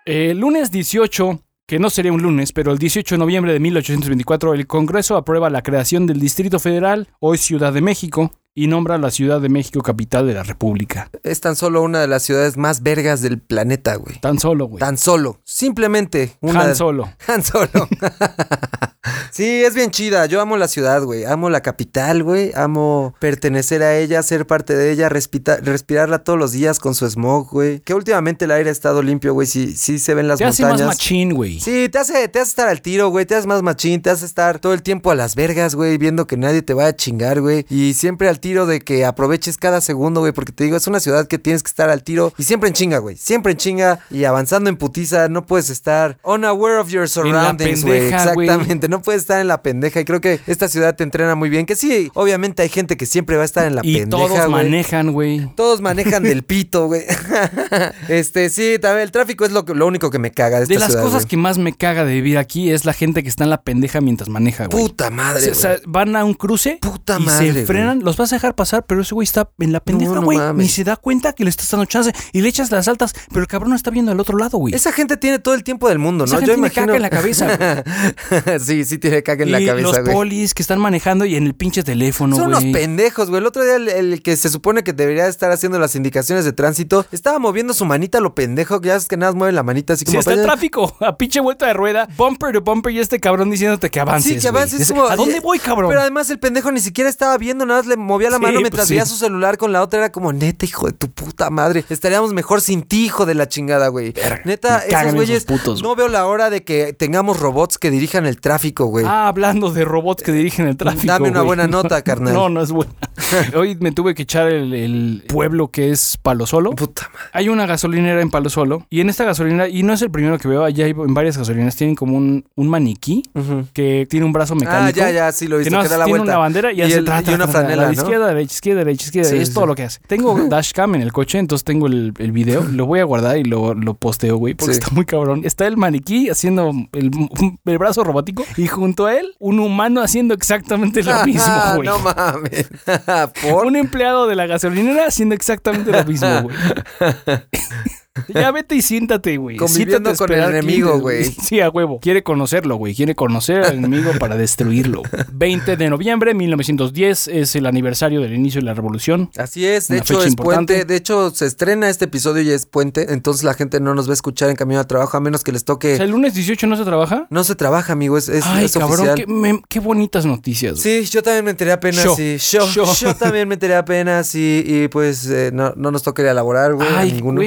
El lunes 18, que no sería un lunes, pero el 18 de noviembre de 1824, el Congreso aprueba la creación del Distrito Federal, hoy Ciudad de México, y nombra a la Ciudad de México capital de la República. Es tan solo una de las ciudades más vergas del planeta, güey. Tan solo, güey. Tan solo. Simplemente una. Han Solo. [laughs] Han Solo. [laughs] sí, es bien chida. Yo amo la ciudad, güey. Amo la capital, güey. Amo pertenecer a ella, ser parte de ella, respirarla todos los días con su smog, güey. Que últimamente el aire ha estado limpio, güey. Sí, sí se ven las Te hace montañas. más machín, güey. Sí, te hace, te hace estar al tiro, güey. Te hace más machín, te hace estar todo el tiempo a las vergas, güey. Viendo que nadie te vaya a chingar, güey. Y siempre al tiro de que aproveches cada segundo, güey. Porque te digo, es una ciudad que tienes que estar al tiro. Y siempre en chinga, güey. Siempre en chinga. Y avanzando en putiza. No puedes estar unaware of your surroundings, güey. Exactamente. No puedes estar en la pendeja. Y creo que esta ciudad te entrena muy bien. Que sí, obviamente hay gente que siempre va a estar en la y pendeja, todos manejan, güey. Todos manejan del [laughs] pito, güey. [laughs] este, sí, también el tráfico es lo, lo único que me caga de esta De las ciudad, cosas que más me caga de vivir aquí es la gente que está en la pendeja mientras maneja, güey. Puta madre, O sea, van a un cruce Puta y madre, se frenan, los vas a dejar pasar, pero ese güey está en la pendeja, no güey. Ni se da cuenta que le estás dando chance y le echas las altas, pero el cabrón está viendo al otro lado, güey. Esa gente tiene todo el tiempo del mundo, Esa ¿no? gente tiene caca en la cabeza, [laughs] sí, sí tiene caca en la y cabeza, los güey. polis que están manejando y en el pinche teléfono, Son unos pendejos, güey. El otro día el, el que se supone que debería estar haciendo las indicaciones de tránsito estaba moviendo su manita lo pendejo, que ya es que nada más mueve la manita así Si como está el tráfico, [laughs] a pinche vuelta de rueda, bumper to bumper y este cabrón diciéndote que avances. Sí, que avances como- ¿A dónde voy, cabrón? Pero además el pendejo ni siquiera estaba viendo, nada más le movía la Sí, mano pues mientras sí. veía su celular con la otra. Era como, neta, hijo de tu puta madre. Estaríamos mejor sin ti, hijo de la chingada, güey. Neta, esos güeyes. putos, no veo la hora de que tengamos robots que dirijan el tráfico, güey. Ah, hablando de robots que dirigen el tráfico. Dame una buena [laughs] nota, carnal. No, no es buena. [laughs] Hoy me tuve que echar el, el pueblo que es Palo Solo. Puta madre. Hay una gasolinera en Palo Solo y en esta gasolinera, y no es el primero que veo, allá hay en varias gasolineras, tienen como un, un maniquí que tiene un brazo mecánico. Ah, ya, ya, sí lo he Que no, Que da la tiene vuelta. una bandera y, y, hace el- tra, y una franela, ¿no? izquierda, derecha, izquierda, derecha, izquierda. Sí, es sí. todo lo que hace. Tengo [laughs] dashcam en el coche, entonces tengo el, el video. Lo voy a guardar y lo, lo posteo, güey, porque Sí. está muy cabrón. Está el maniquí haciendo el, el brazo robótico y junto a él un humano haciendo exactamente lo [laughs] mismo, güey. no mames. [laughs] ¿Por? Un empleado de la gasolinera haciendo exactamente lo mismo, güey. [laughs] Ya vete y siéntate, güey. Conviviendo Siéntate a con el enemigo, güey. [laughs] Sí, a huevo. Quiere conocerlo, güey. Quiere conocer al enemigo para destruirlo. [laughs] 20 de noviembre de 1910 es el aniversario del inicio de la revolución. Así es, de Una hecho es importante. puente, de hecho se estrena este episodio y es puente, entonces la gente no nos va a escuchar en camino al trabajo a menos que les toque. O sea, el lunes 18 no se trabaja. No se trabaja, amigo, es, es, Ay, es cabrón, oficial. qué, me- qué bonitas noticias. güey. Sí, yo también me enteré apenas, Yo. Yo, Yo. yo también me enteré apenas y, y pues eh, no, no nos toca ir a laborar, güey. a Ay, ninguno.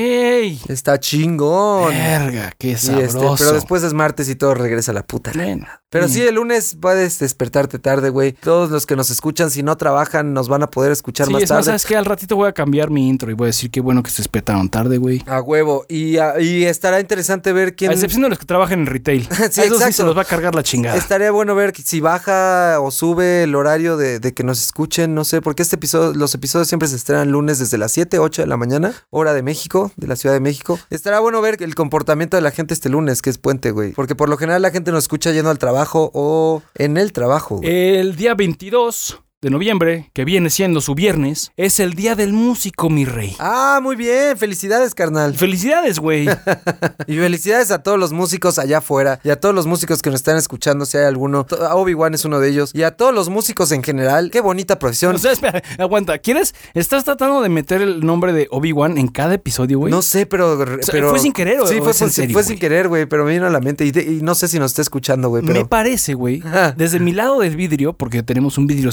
Güey. Está chingón. Verga, qué Y sabroso. este, pero después es martes y todo regresa a la puta. Bueno, Pero sí, el lunes puedes despertarte tarde, güey. Todos los que nos escuchan, si no trabajan, nos van a poder escuchar Sí, más es más, tarde. ¿sabes qué? Al ratito voy a cambiar mi intro y voy a decir qué bueno que se despetaron tarde, güey. A huevo. Y, y estará interesante ver quién. A excepción de los que trabajan en retail. [laughs] Sí, a esos sí exacto. se los va a cargar la chingada. Estaría bueno ver si baja o sube el horario de, de que nos escuchen, no sé, porque este episodio, los episodios siempre se estrenan lunes desde las 7, 8 de la mañana, hora de México, de la Ciudad de México. Estará bueno ver el comportamiento de la gente este lunes, que es puente, güey. Porque por lo general la gente nos escucha yendo al trabajo o en el trabajo. El día 22 de noviembre, que viene siendo su viernes, es el Día del Músico, mi rey. Ah, muy bien. Felicidades, carnal. Felicidades, güey. [laughs] Y felicidades a todos los músicos allá afuera y a todos los músicos que nos están escuchando, si hay alguno. Obi-Wan es uno de ellos. Y a todos los músicos en general. Qué bonita profesión. O sea, espera, aguanta. ¿Quieres? ¿Estás tratando de meter el nombre de Obi-Wan en cada episodio, güey? No sé, pero, sea, pero- ¿fue sin querer o- Sí, o fue, serio, güey? sin querer, güey, pero me vino a la mente y, de- y no sé si nos está escuchando, güey, pero Me parece, güey, desde mi lado del vidrio, porque tenemos un vidrio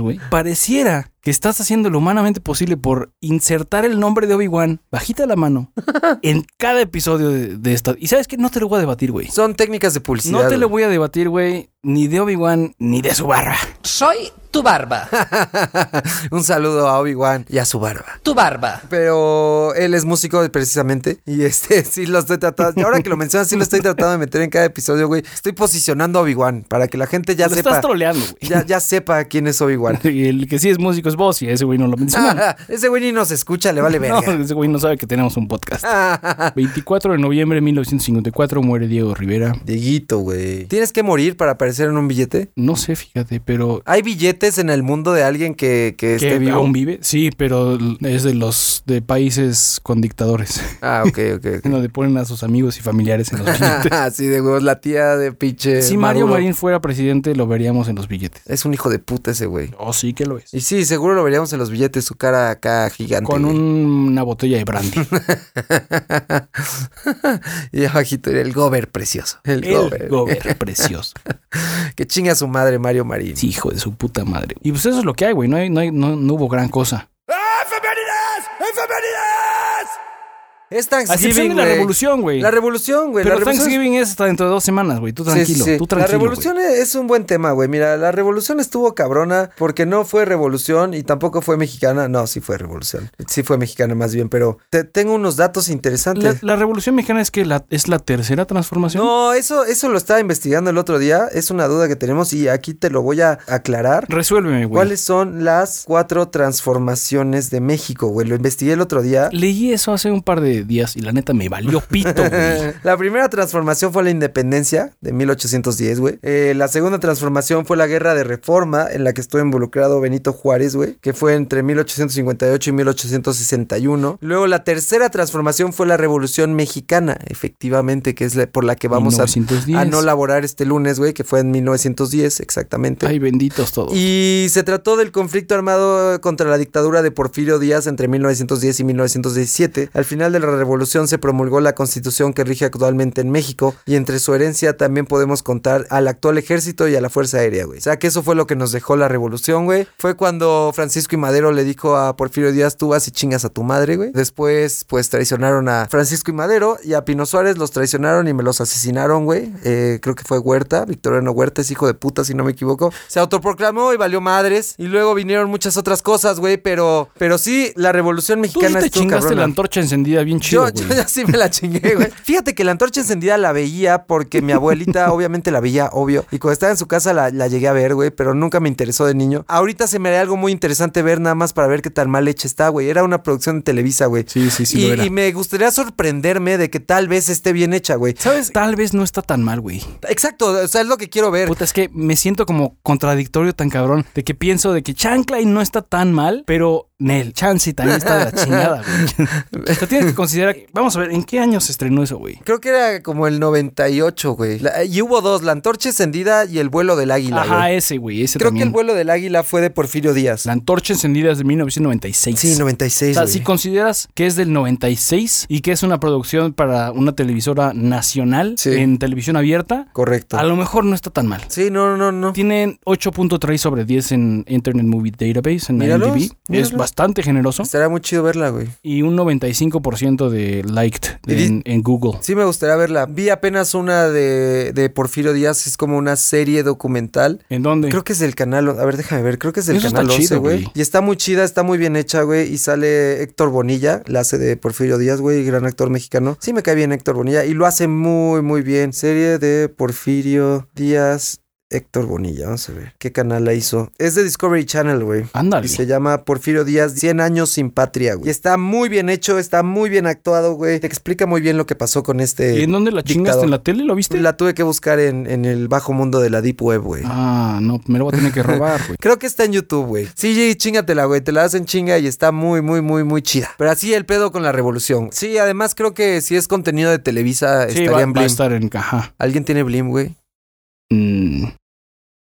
güey, pareciera que estás haciendo lo humanamente posible por insertar el nombre de Obi-Wan, bajita la mano, [laughs] en cada episodio de, de esta. Y sabes que no te lo voy a debatir, güey. son técnicas de publicidad. No te lo voy a debatir, güey, ni de Obi-Wan ni de su barba. Soy tu barba. [laughs] Un saludo a Obi-Wan y a su barba. Tu barba. Pero él es músico precisamente. Y este [laughs] sí lo estoy tratando. Ahora que lo mencionas, sí lo estoy tratando de meter en cada episodio, güey. Estoy posicionando a Obi-Wan para que la gente ya lo sepa. estás troleando, güey. Ya, ya sepa quién es Obi-Wan. [laughs] Y el que sí es músico es vos y ese güey no lo menciona. Ese güey ni nos escucha, le vale No, verga. ese güey no sabe que tenemos un podcast. 24 de noviembre de 1954 muere Diego Rivera. Dieguito, güey. ¿Tienes que morir para aparecer en un billete? No sé, fíjate, pero ¿Hay billetes en el mundo de alguien que, que ¿Que esté aún vive? Sí, pero es de los de países con dictadores. Ah, ok, ok. ok. [laughs] En donde ponen a sus amigos y familiares en los [laughs] billetes. Así de huevos, la tía de pinche. si Mario Maduro. Marín fuera presidente, lo veríamos en los billetes. Es un hijo de puta ese güey. Oh, sí que lo es. Y sí, seguro lo veríamos en los billetes, su cara acá gigante. Con güey. una botella de brandy. [laughs] y abajito el gober precioso. El, gober. El gober precioso. [laughs] que chinga su madre Mario Marín. Sí, hijo de su puta madre. Y pues eso es lo que hay, güey. No, hay- no, hay- no, no hubo gran cosa. Es Thanksgiving, la revolución, güey. La revolución, güey. Pero la revolución es- Thanksgiving es hasta dentro de dos semanas, güey. Tú Sí, sí, tranquilo, sí. tú tranquilo. La revolución es un buen tema, güey. Mira, la revolución estuvo cabrona porque no fue revolución y tampoco fue mexicana. No, sí fue revolución. Sí fue mexicana más bien, pero te- tengo unos datos interesantes. La, la revolución mexicana es que la, es la tercera transformación. No, eso, eso lo estaba investigando el otro día. Es una duda que tenemos y aquí te lo voy a aclarar. Resuélveme, güey. ¿Cuáles son las cuatro transformaciones de México, güey? Lo investigué el otro día. Leí eso hace un par de días y la neta me valió pito, güey. [laughs] La primera transformación fue la independencia de 1810, güey. Eh, la segunda transformación fue la guerra de reforma en la que estuvo involucrado Benito Juárez, güey, que fue entre 1858 y 1861. Luego la tercera transformación fue la revolución mexicana, efectivamente, que es la- por la que vamos a, 1910. a no laborar este lunes, güey, que fue en 1910, exactamente. Ay, benditos todos. Y se trató del conflicto armado contra la dictadura de Porfirio Díaz entre 1910 y 1917. Al final de la revolución se promulgó la constitución que rige actualmente en México y entre su herencia también podemos contar al actual ejército y a la Fuerza Aérea, güey. O sea que eso fue lo que nos dejó la revolución, güey. Fue cuando Francisco y Madero le dijo a Porfirio Díaz, tú vas y chingas a tu madre, güey. Después, pues traicionaron a Francisco y Madero y a Pino Suárez los traicionaron y me los asesinaron, güey. Eh, creo que fue Huerta, Victoriano Huerta, es hijo de puta, si no me equivoco. Se autoproclamó y valió madres. Y luego vinieron muchas otras cosas, güey. Pero, pero sí, la revolución Tú sí mexicana te estuvo chingaste la antorcha encendida bien chido, Yo, yo ya sí me la chingué, güey. [laughs] Fíjate que la antorcha encendida la veía porque mi abuelita [laughs] obviamente la veía, obvio. Y cuando estaba en su casa la, la llegué a ver, güey, pero nunca me interesó de niño. Ahorita se me haría algo muy interesante ver nada más para ver qué tan mal hecha está, güey. Era una producción de Televisa, güey. Sí, sí, sí y, lo era. y me gustaría sorprenderme de que tal vez esté bien hecha, güey. ¿Sabes? Tal vez no está tan mal, güey. Exacto, o sea, es lo que quiero ver. Puta, es que me siento como contradictorio tan cabrón de que pienso de que Chanclay no está tan mal, pero Nel, Chansey también está de la [laughs] chingada, güey. O sea, tienes que considerar. Vamos a ver, ¿en qué año se estrenó eso, güey? Creo que era como el 98, güey. La- Y hubo dos, la antorcha encendida y el vuelo del águila, Ajá, güey. ese, güey, ese Creo también. que el vuelo del águila fue de Porfirio Díaz. La antorcha encendida es de 1996. Sí, O 96, sea, güey. si consideras que es del 96 y que es una producción para una televisora nacional Sí. en televisión abierta, Correcto. a lo mejor no está tan mal. Sí, no, no, no. Tiene 8.3 sobre 10 en Internet Movie Database, en IMDb. Es míralos. Bastante generoso. Estaría muy chido verla, güey. Y un 95% de liked en, en Google. Sí me gustaría verla. Vi apenas una de, de Porfirio Díaz, es como una serie documental. ¿En dónde? Creo que es del canal, a ver, déjame ver, creo que es del Eso está canal 11, chido, güey. güey. Y está muy chida, está muy bien hecha, güey. Y sale Héctor Bonilla, la hace de Porfirio Díaz, güey, gran actor mexicano. Sí me cae bien Héctor Bonilla y lo hace muy, muy bien. Serie de Porfirio Díaz Héctor Bonilla, vamos a ver. ¿Qué canal la hizo? Es de Discovery Channel, güey. Ándale. Y se llama Porfirio Díaz, 100 años sin patria, güey. Y está muy bien hecho, está muy bien actuado, güey. Te explica muy bien lo que pasó con este. ¿Y en dónde la chingaste? ¿En la tele? ¿Lo viste? La tuve que buscar en, en el bajo mundo de la Deep Web, güey. Ah, no, me lo voy a tener que robar, güey. [laughs] Creo que está en YouTube, güey. Sí, sí, chingatela, güey. Te la hacen chinga y está muy, muy, muy, muy chida. Pero así el pedo con la revolución. Sí, además creo que si es contenido de Televisa, Sí, estaría va, en va a Blim. estar en caja. ¿Alguien tiene Blim, güey? Mm,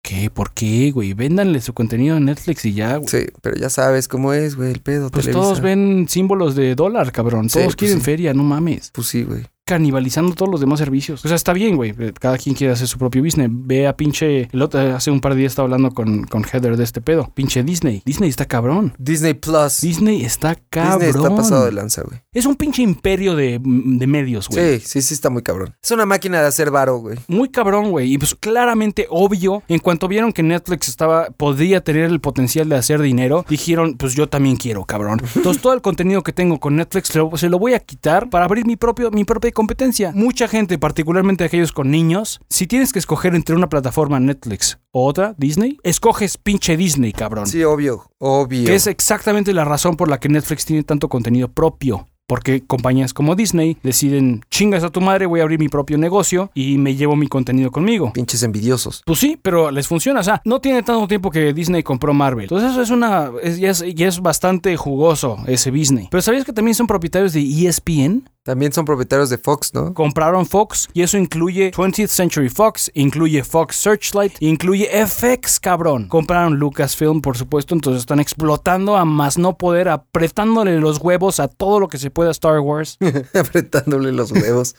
¿Qué? ¿Por qué, güey? Véndanle su contenido en Netflix y ya, güey. Sí, pero ya sabes cómo es, güey, el pedo. Pues Televisa. todos ven símbolos de dólar, cabrón. Sí, Todos pues quieren sí. feria, no mames. Pues sí, güey. Canibalizando todos los demás servicios. O sea, está bien, güey. Cada quien quiere hacer su propio business. Ve a pinche. El otro, hace un par de días estaba hablando con, con Heather de este pedo. Pinche Disney. Disney está cabrón. Disney Plus. Disney está cabrón. Disney está pasado de lanza, güey. Es un pinche imperio de, de medios, güey. Sí, sí, sí está muy cabrón. Es una máquina de hacer varo, güey. Muy cabrón, güey. Y pues claramente obvio, en cuanto vieron que Netflix estaba, podría tener el potencial de hacer dinero, dijeron, pues yo también quiero, cabrón. [laughs] Entonces todo el contenido que tengo con Netflix se lo, se lo voy a quitar para abrir mi propio, mi propia competencia. Mucha gente, particularmente aquellos con niños, si tienes que escoger entre una plataforma Netflix o otra, Disney, escoges pinche Disney, cabrón. Sí, obvio, obvio. Que es exactamente la razón por la que Netflix tiene tanto contenido propio. Porque compañías como Disney deciden, chingas a tu madre, voy a abrir mi propio negocio y me llevo mi contenido conmigo. Pinches envidiosos. Pues sí, pero les funciona. O sea, no tiene tanto tiempo que Disney compró Marvel. Entonces eso es una... Es, ya, es, ya es bastante jugoso ese Disney. Pero ¿sabías que también son propietarios de ESPN? También son propietarios de Fox, ¿no? Compraron Fox y eso incluye 20th Century Fox, incluye Fox Searchlight, incluye FX, cabrón. Compraron Lucasfilm, por supuesto, entonces están explotando a más no poder, apretándole los huevos a todo lo que se pueda a Star Wars. [laughs] Apretándole los huevos.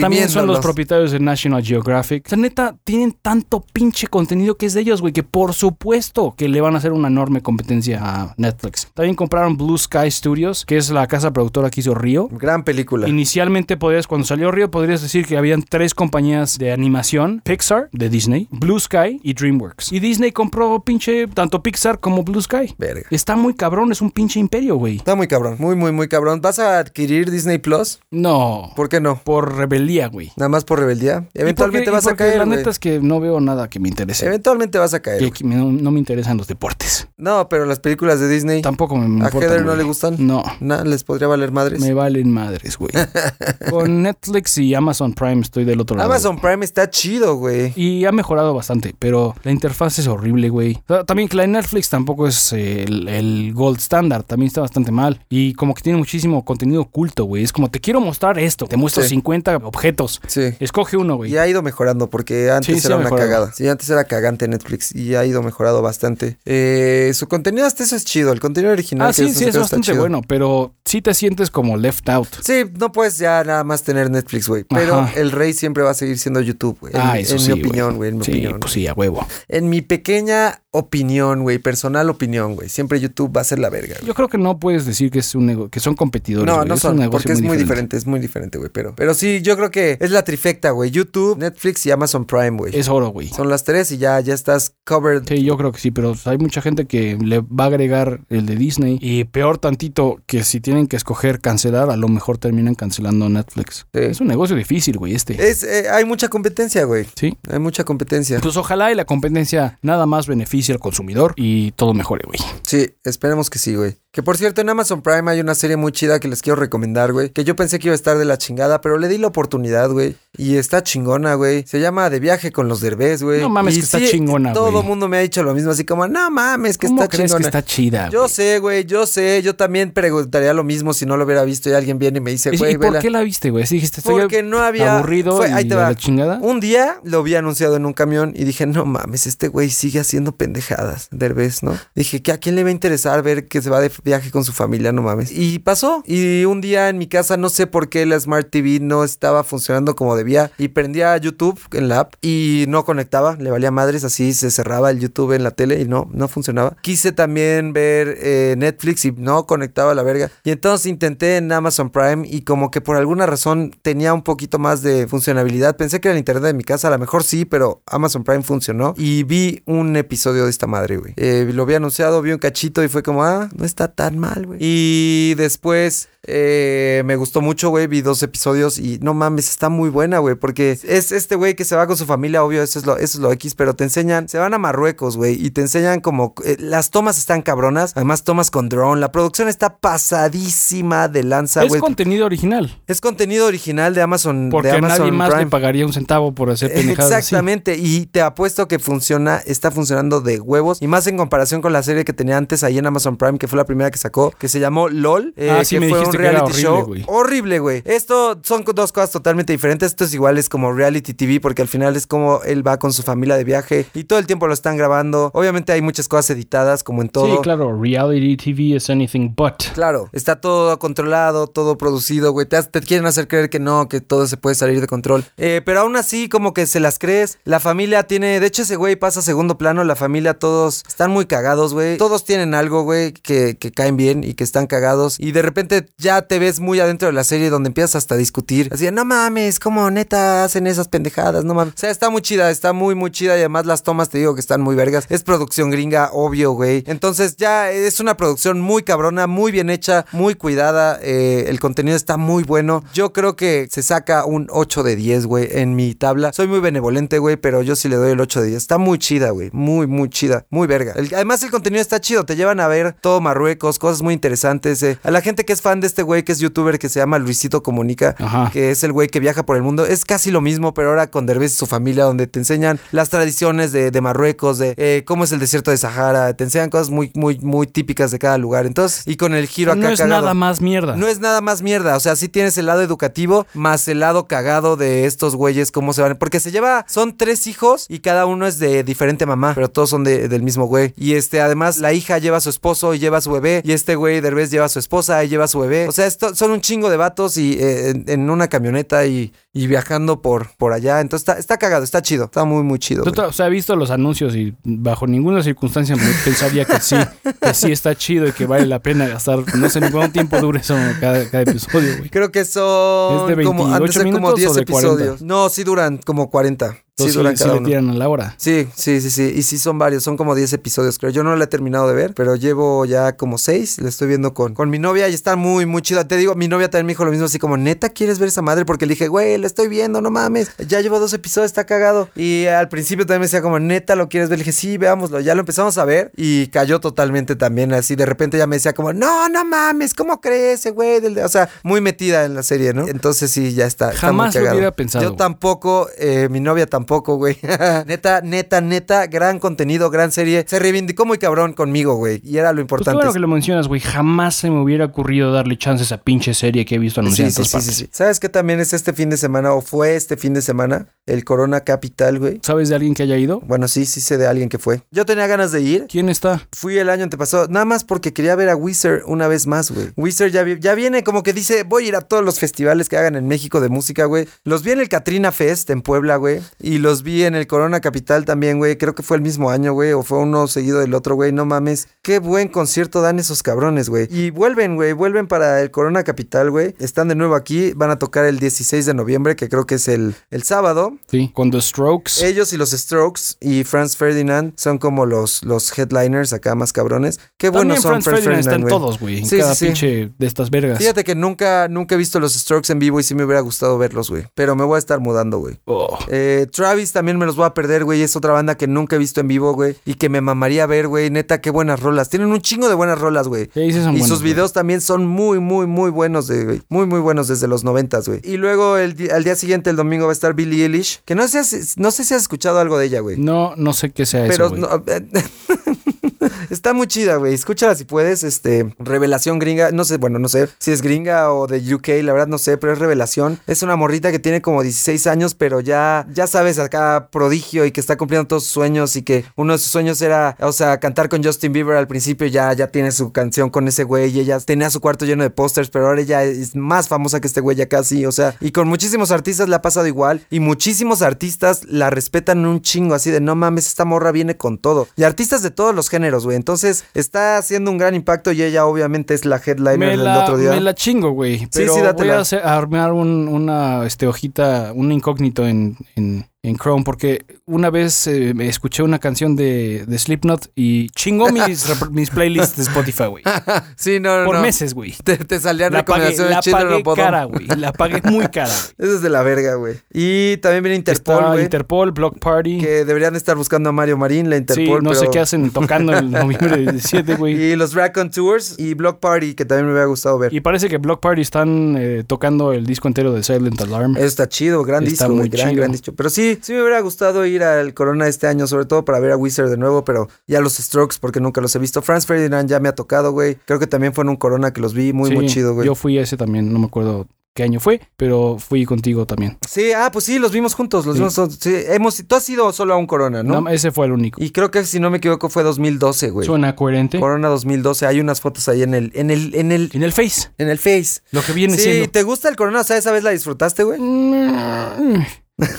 También son los propietarios de National Geographic. O sea, neta, tienen tanto pinche contenido que es de ellos, güey, que por supuesto que le van a hacer una enorme competencia a Netflix. También compraron Blue Sky Studios, que es la casa productora que hizo Río. Gran película. Inicialmente podrías, cuando salió Río, podrías decir que habían tres compañías de animación: Pixar, de Disney, Blue Sky y DreamWorks. Y Disney compró pinche tanto Pixar como Blue Sky. Verga. Está muy cabrón, es un pinche imperio, güey. Está muy cabrón, muy, muy, muy cabrón. ¿Vas a adquirir Disney Plus? No, ¿Por qué no? por rebeldía, güey. Nada más por rebeldía. Eventualmente porque- vas a caer. La güey. neta es que no veo nada que me interese. Eventualmente vas a caer. Que no, no me interesan los deportes. No, pero las películas de Disney. Tampoco me, me ¿A importan, Heather no güey. le gustan? No. Nada, les podría valer madres. Me valen madres, güey. [laughs] Con Netflix y Amazon Prime estoy del otro lado. Amazon Prime está chido, güey. Y ha mejorado bastante, pero la interfaz es horrible, güey. O sea, también que la de Netflix tampoco es eh, el, el gold standard, también está bastante mal. Y como que tiene muchísimo contenido oculto, güey. Es como, te quiero mostrar esto, te muestro Sí. 50 objetos. Sí. Escoge uno, güey. Y ha ido mejorando porque antes Sí, era una cagada. Sí, antes era cagante Netflix y ha ido mejorado bastante. Eh, su contenido hasta eso es chido. El contenido original. Ah, sí, sí, es bastante chido. bueno, pero sí te sientes como left out. Sí, no puedes ya nada más tener Netflix, güey. Pero Ajá. el rey siempre va a seguir siendo YouTube, güey. Ah, eso en sí, mi opinión, güey. En mi Sí, opinión. pues sí, a huevo. En mi pequeña opinión, güey. Personal opinión, güey. Siempre YouTube va a ser la verga. Yo creo que no puedes decir que es un que son competidores. No, no Es son, un negocio porque es muy diferente. es muy diferente, güey. Pero, pero sí, yo creo que es la trifecta, güey. YouTube, Netflix y Amazon Prime, güey. Es oro, güey. Son las tres y ya, ya estás covered. Sí, yo creo que sí, pero hay mucha gente que le va a agregar el de Disney. Y peor tantito que si tienen que escoger cancelar, a lo mejor terminan cancelando Netflix. Sí. Es un negocio difícil, güey, este. Es, eh, hay mucha competencia, güey. Sí. Hay mucha competencia. Pues ojalá y la competencia nada más beneficie al consumidor y todo mejore, güey. Sí, esperemos que sí, güey. Que por cierto, en Amazon Prime hay una serie muy chida que les quiero recomendar, güey. Que yo pensé que iba a estar de la chingada, pero le di la oportunidad, güey. Y está chingona, güey. Se llama De viaje con los derbés, güey. No mames Y que está chingona, Todo güey. El mundo me ha dicho lo mismo, así como, no mames, que ¿Cómo está crees chingona. que está chida? Yo güey? sé, güey, yo sé. Yo también preguntaría lo mismo si no lo hubiera visto y alguien viene y me dice, ¿Y- güey, ¿Y por vela. qué la viste, güey? Sí, dijiste, estoy Porque no había. aburrido fue- y ahí te va. la chingada. Un día lo vi anunciado en un camión y dije, no mames, este güey sigue haciendo pendejadas, Derbez, ¿no? Dije, que a quién le va a interesar ver que se va de viaje con su familia, no mames. Y pasó. Y un día en mi casa, no sé por qué la Smart TV no estaba funcionando como debía. Y prendía YouTube en la app y no conectaba, le valía madres, así se cerraba el YouTube en la tele y no, no funcionaba. Quise también ver eh, Netflix y no conectaba la verga. Y entonces intenté en Amazon Prime y como que por alguna razón tenía un poquito más de funcionabilidad. Pensé que era el internet de mi casa, a lo mejor sí, pero Amazon Prime funcionó. Y vi un episodio de esta madre, güey. Eh, lo había anunciado, vi un cachito y fue como, ah, no está tan mal, güey. Y después eh, me gustó mucho, güey. Vi dos episodios y no mames, está muy buena, güey. Porque es este güey que se va con su familia, obvio, eso es lo, eso es lo X, pero te enseñan, se van a Marruecos, güey, y te enseñan como eh, las tomas están cabronas. Además, tomas con drone. La producción está pasadísima de lanza, Es güey. contenido original. Es contenido original de Amazon. Porque de Amazon nadie más Prime. le pagaría un centavo por hacer pendejadas así. Exactamente, y te apuesto que funciona, está funcionando de huevos. Y más en comparación con la serie que tenía antes ahí en Amazon Prime, que fue la primera que sacó, que se llamó LOL, eh, Ah, sí, que me fue un reality horrible, show. Horrible, güey. Esto son dos cosas totalmente diferentes. Esto es igual, es como reality TV, porque al final es como él va con su familia de viaje y todo el tiempo lo están grabando. Obviamente hay muchas cosas editadas, como en todo. Sí, claro, reality TV is anything but. Claro, está todo controlado, todo producido, güey. Te, quieren hacer creer que no, que todo se puede salir de control. Eh, pero aún así, como que se las crees. La familia tiene. De hecho, ese güey pasa a segundo plano. La familia, todos están muy cagados, güey. Todos tienen algo, güey, que, que caen bien y que están cagados. Y de repente ya te ves muy adentro de la serie donde empiezas hasta a discutir. Así de, no mames, como neta hacen esas pendejadas, no mames. O sea, está muy chida, está muy, muy chida. Y además, las tomas te digo que están muy vergas. Es producción gringa, obvio, güey. Entonces, ya es una producción muy cabrona, muy bien hecha, muy cuidada. eh, el contenido está muy bueno. Yo creo que se saca un 8 de 10, güey, en mi tabla. Soy muy benevolente, güey, pero yo sí le doy el 8 de 10. Está muy chida, güey. Muy, muy chida. Muy verga. El- además, el contenido está chido. Te llevan a ver todo Marruecos, cosas muy interesantes. eh. A la gente que es fan de este güey, que es youtuber, que se llama Luisito Comunica, Ajá. que es el güey que viaja por el mundo. Es casi lo mismo, pero ahora con Derbez y su familia, donde te enseñan las tradiciones de, de Marruecos, de eh, cómo es el desierto de Sahara. Te enseñan cosas muy, muy, muy típicas de cada lugar. Entonces, y con el giro acá No es cagado. nada más mierda. No es nada más mierda. O sea, sí tienes el lado educativo más el lado cagado de estos güeyes, cómo se van. Porque se lleva, son tres hijos y cada uno es de diferente mamá, pero todos son de- del mismo güey. Y este, además, la hija lleva a su esposo y lleva a su bebé. Y este güey Derbez lleva a su esposa y lleva a su bebé. O sea, esto, son un chingo de vatos y eh, en, en una camioneta y, y viajando por, por allá. Entonces está, está cagado, está chido. Está muy, muy chido. Total, o sea, he visto los anuncios y bajo ninguna circunstancia me pensaría que sí, que sí está chido y que vale la pena gastar, no sé ni cuánto tiempo dure eso cada, cada episodio, güey. Creo que son ¿Es de como, han de 28 ser como minutos 10 o de 40? episodios. No, sí duran como 40. Sí Entonces, duran sí, sí cada le tiran a la hora. Sí, sí, sí, sí. Y sí son varios, son como 10 episodios, creo. Yo no lo he terminado de ver, pero llevo ya como 6. Le estoy viendo con, con mi novia y está muy, muy chida. Te digo, mi novia también me dijo lo mismo, así como, neta, ¿quieres ver esa madre? Porque le dije, güey, la estoy viendo, no mames. Ya llevo dos episodios, está cagado. Y al principio también me decía como, neta, ¿lo quieres ver? Le dije, sí, veámoslo. Ya lo empezamos a ver y cayó totalmente también. Así de repente ya me decía como, no, no mames, ¿cómo crees ese güey? del de-?" O sea, muy metida en la serie, ¿no? Entonces sí, ya está. está muy Jamás lo cagado. hubiera pensado. Yo tampoco, eh, mi novia tampoco, güey. [laughs] neta, neta, neta, gran contenido, gran serie. Se reivindicó muy cabrón conmigo, güey. Y era lo Pues importante. bueno que lo mencionas, güey. Jamás se me hubiera ocurrido darle chance a esa pinche serie que he visto anunciada Sí, en sí, todas sí, partes. ¿Sabes qué también es este fin de semana o fue este fin de semana? El Corona Capital, güey. ¿Sabes de alguien que haya ido? Bueno, sí, sí sé de alguien que fue. Yo tenía ganas de ir. ¿Quién está? Fui el año antepasado, nada más porque quería ver a Wizard una vez más, güey. Wizard ya, vi- ya viene como que dice, voy a ir a todos los festivales que hagan en México de música, güey. Los vi en el Katrina Fest en Puebla, güey. Y los vi en el Corona Capital también, güey. Creo que fue el mismo año, güey. O fue uno seguido del otro, güey. No mames. Qué buen concierto dan esos cabrones, güey. Y vuelven, güey. Vuelven para el Corona Capital, güey. Están de nuevo aquí. Van a tocar el 16 de noviembre, que creo que es el, el sábado. Sí. Con The Strokes. Ellos y los Strokes y Franz Ferdinand son como los, los headliners acá más cabrones. Qué También buenos son Franz Franz Ferdinand está Ferdinand, en güey. todos, güey. En Sí, cada sí, sí. pinche de estas vergas. Fíjate que nunca, nunca he visto los Strokes en vivo y sí me hubiera gustado verlos, güey. Pero me voy a estar mudando, güey. Oh. Eh, Travis también me los voy a perder, güey. Es otra banda que nunca he visto en vivo, güey. Y que me mamaría ver, güey. Neta, qué buenas rolas. Tienen un chingo de buenas rolas, güey. Sí, sí son y buenos, sus güey. videos también son muy, muy, muy buenos, güey. Muy, muy buenos desde los noventas, güey. Y luego el, al día siguiente, el domingo, va a estar Billie Eilish. Que no sé, si- no sé si has escuchado algo de ella, güey. No, no sé qué sea Pero eso, güey. [laughs] [laughs] está muy chida, güey. Escúchala si puedes. Este, revelación gringa. No sé, bueno, no sé si es gringa o de UK, la verdad no sé, pero es revelación. Es una morrita que tiene como 16 años, pero ya, ya sabes, acá prodigio y que está cumpliendo todos sus sueños y que uno de sus sueños era, o sea, cantar con Justin Bieber al principio. Ya, ya tiene su canción con ese güey y ella tenía su cuarto lleno de pósters, pero ahora ella es más famosa que este güey ya casi, o sea, y con muchísimos artistas le ha pasado igual y muchísimos artistas la respetan un chingo, así de no mames, esta morra viene con todo. Y artistas de todos los géneros, güey. Entonces está haciendo un gran impacto y ella obviamente es la headliner del la, otro día. me la chingo, güey. Pero sí, voy dátela. a, hacer- a armar un- una este, hojita, un incógnito en, en, en Chrome porque una vez eh, escuché una canción de, de Slipknot y chingó mis, mis playlists de Spotify, güey. [laughs] Sí, no, no. Por no. meses, güey. Te, te salían La pagué, recomendaciones la pagué no cara, güey. La pagué muy cara. [laughs] Eso es de la verga, güey. Y también viene Interpol, güey. Interpol, Block Party. Que deberían estar buscando a Mario Marín, la Sí, Interpol. no sé pero- qué hacen tocando el noviembre 17, güey. [laughs] Y los Raccoon Tours y Block Party, que también me hubiera gustado ver. Y parece que Block Party están eh, tocando el disco entero de Silent Alarm. Eso está chido, gran Está disco, muy gran, chido. gran disco. Pero sí, sí me hubiera gustado ir al Corona este año, sobre todo para ver a Wizard de nuevo, pero ya los Strokes, porque nunca los he visto. Franz Ferdinand ya me ha tocado, güey. Creo que también fue en un Corona que los vi, muy, Sí, muy chido, güey. Yo fui a ese también, no me acuerdo qué año fue, pero fui contigo también. Sí, ah, pues sí, los vimos juntos, los Sí. vimos, sí, hemos, tú has ido solo a un Corona, ¿no? No, ese fue el único. Y creo que si no me equivoco fue 2012, güey. Suena coherente. Corona 2012, hay unas fotos ahí en el, en el, en el, En el Face, en el Face. lo que viene Sí, siendo. ¿te gusta el Corona? O sea, esa vez la disfrutaste, güey. Mm,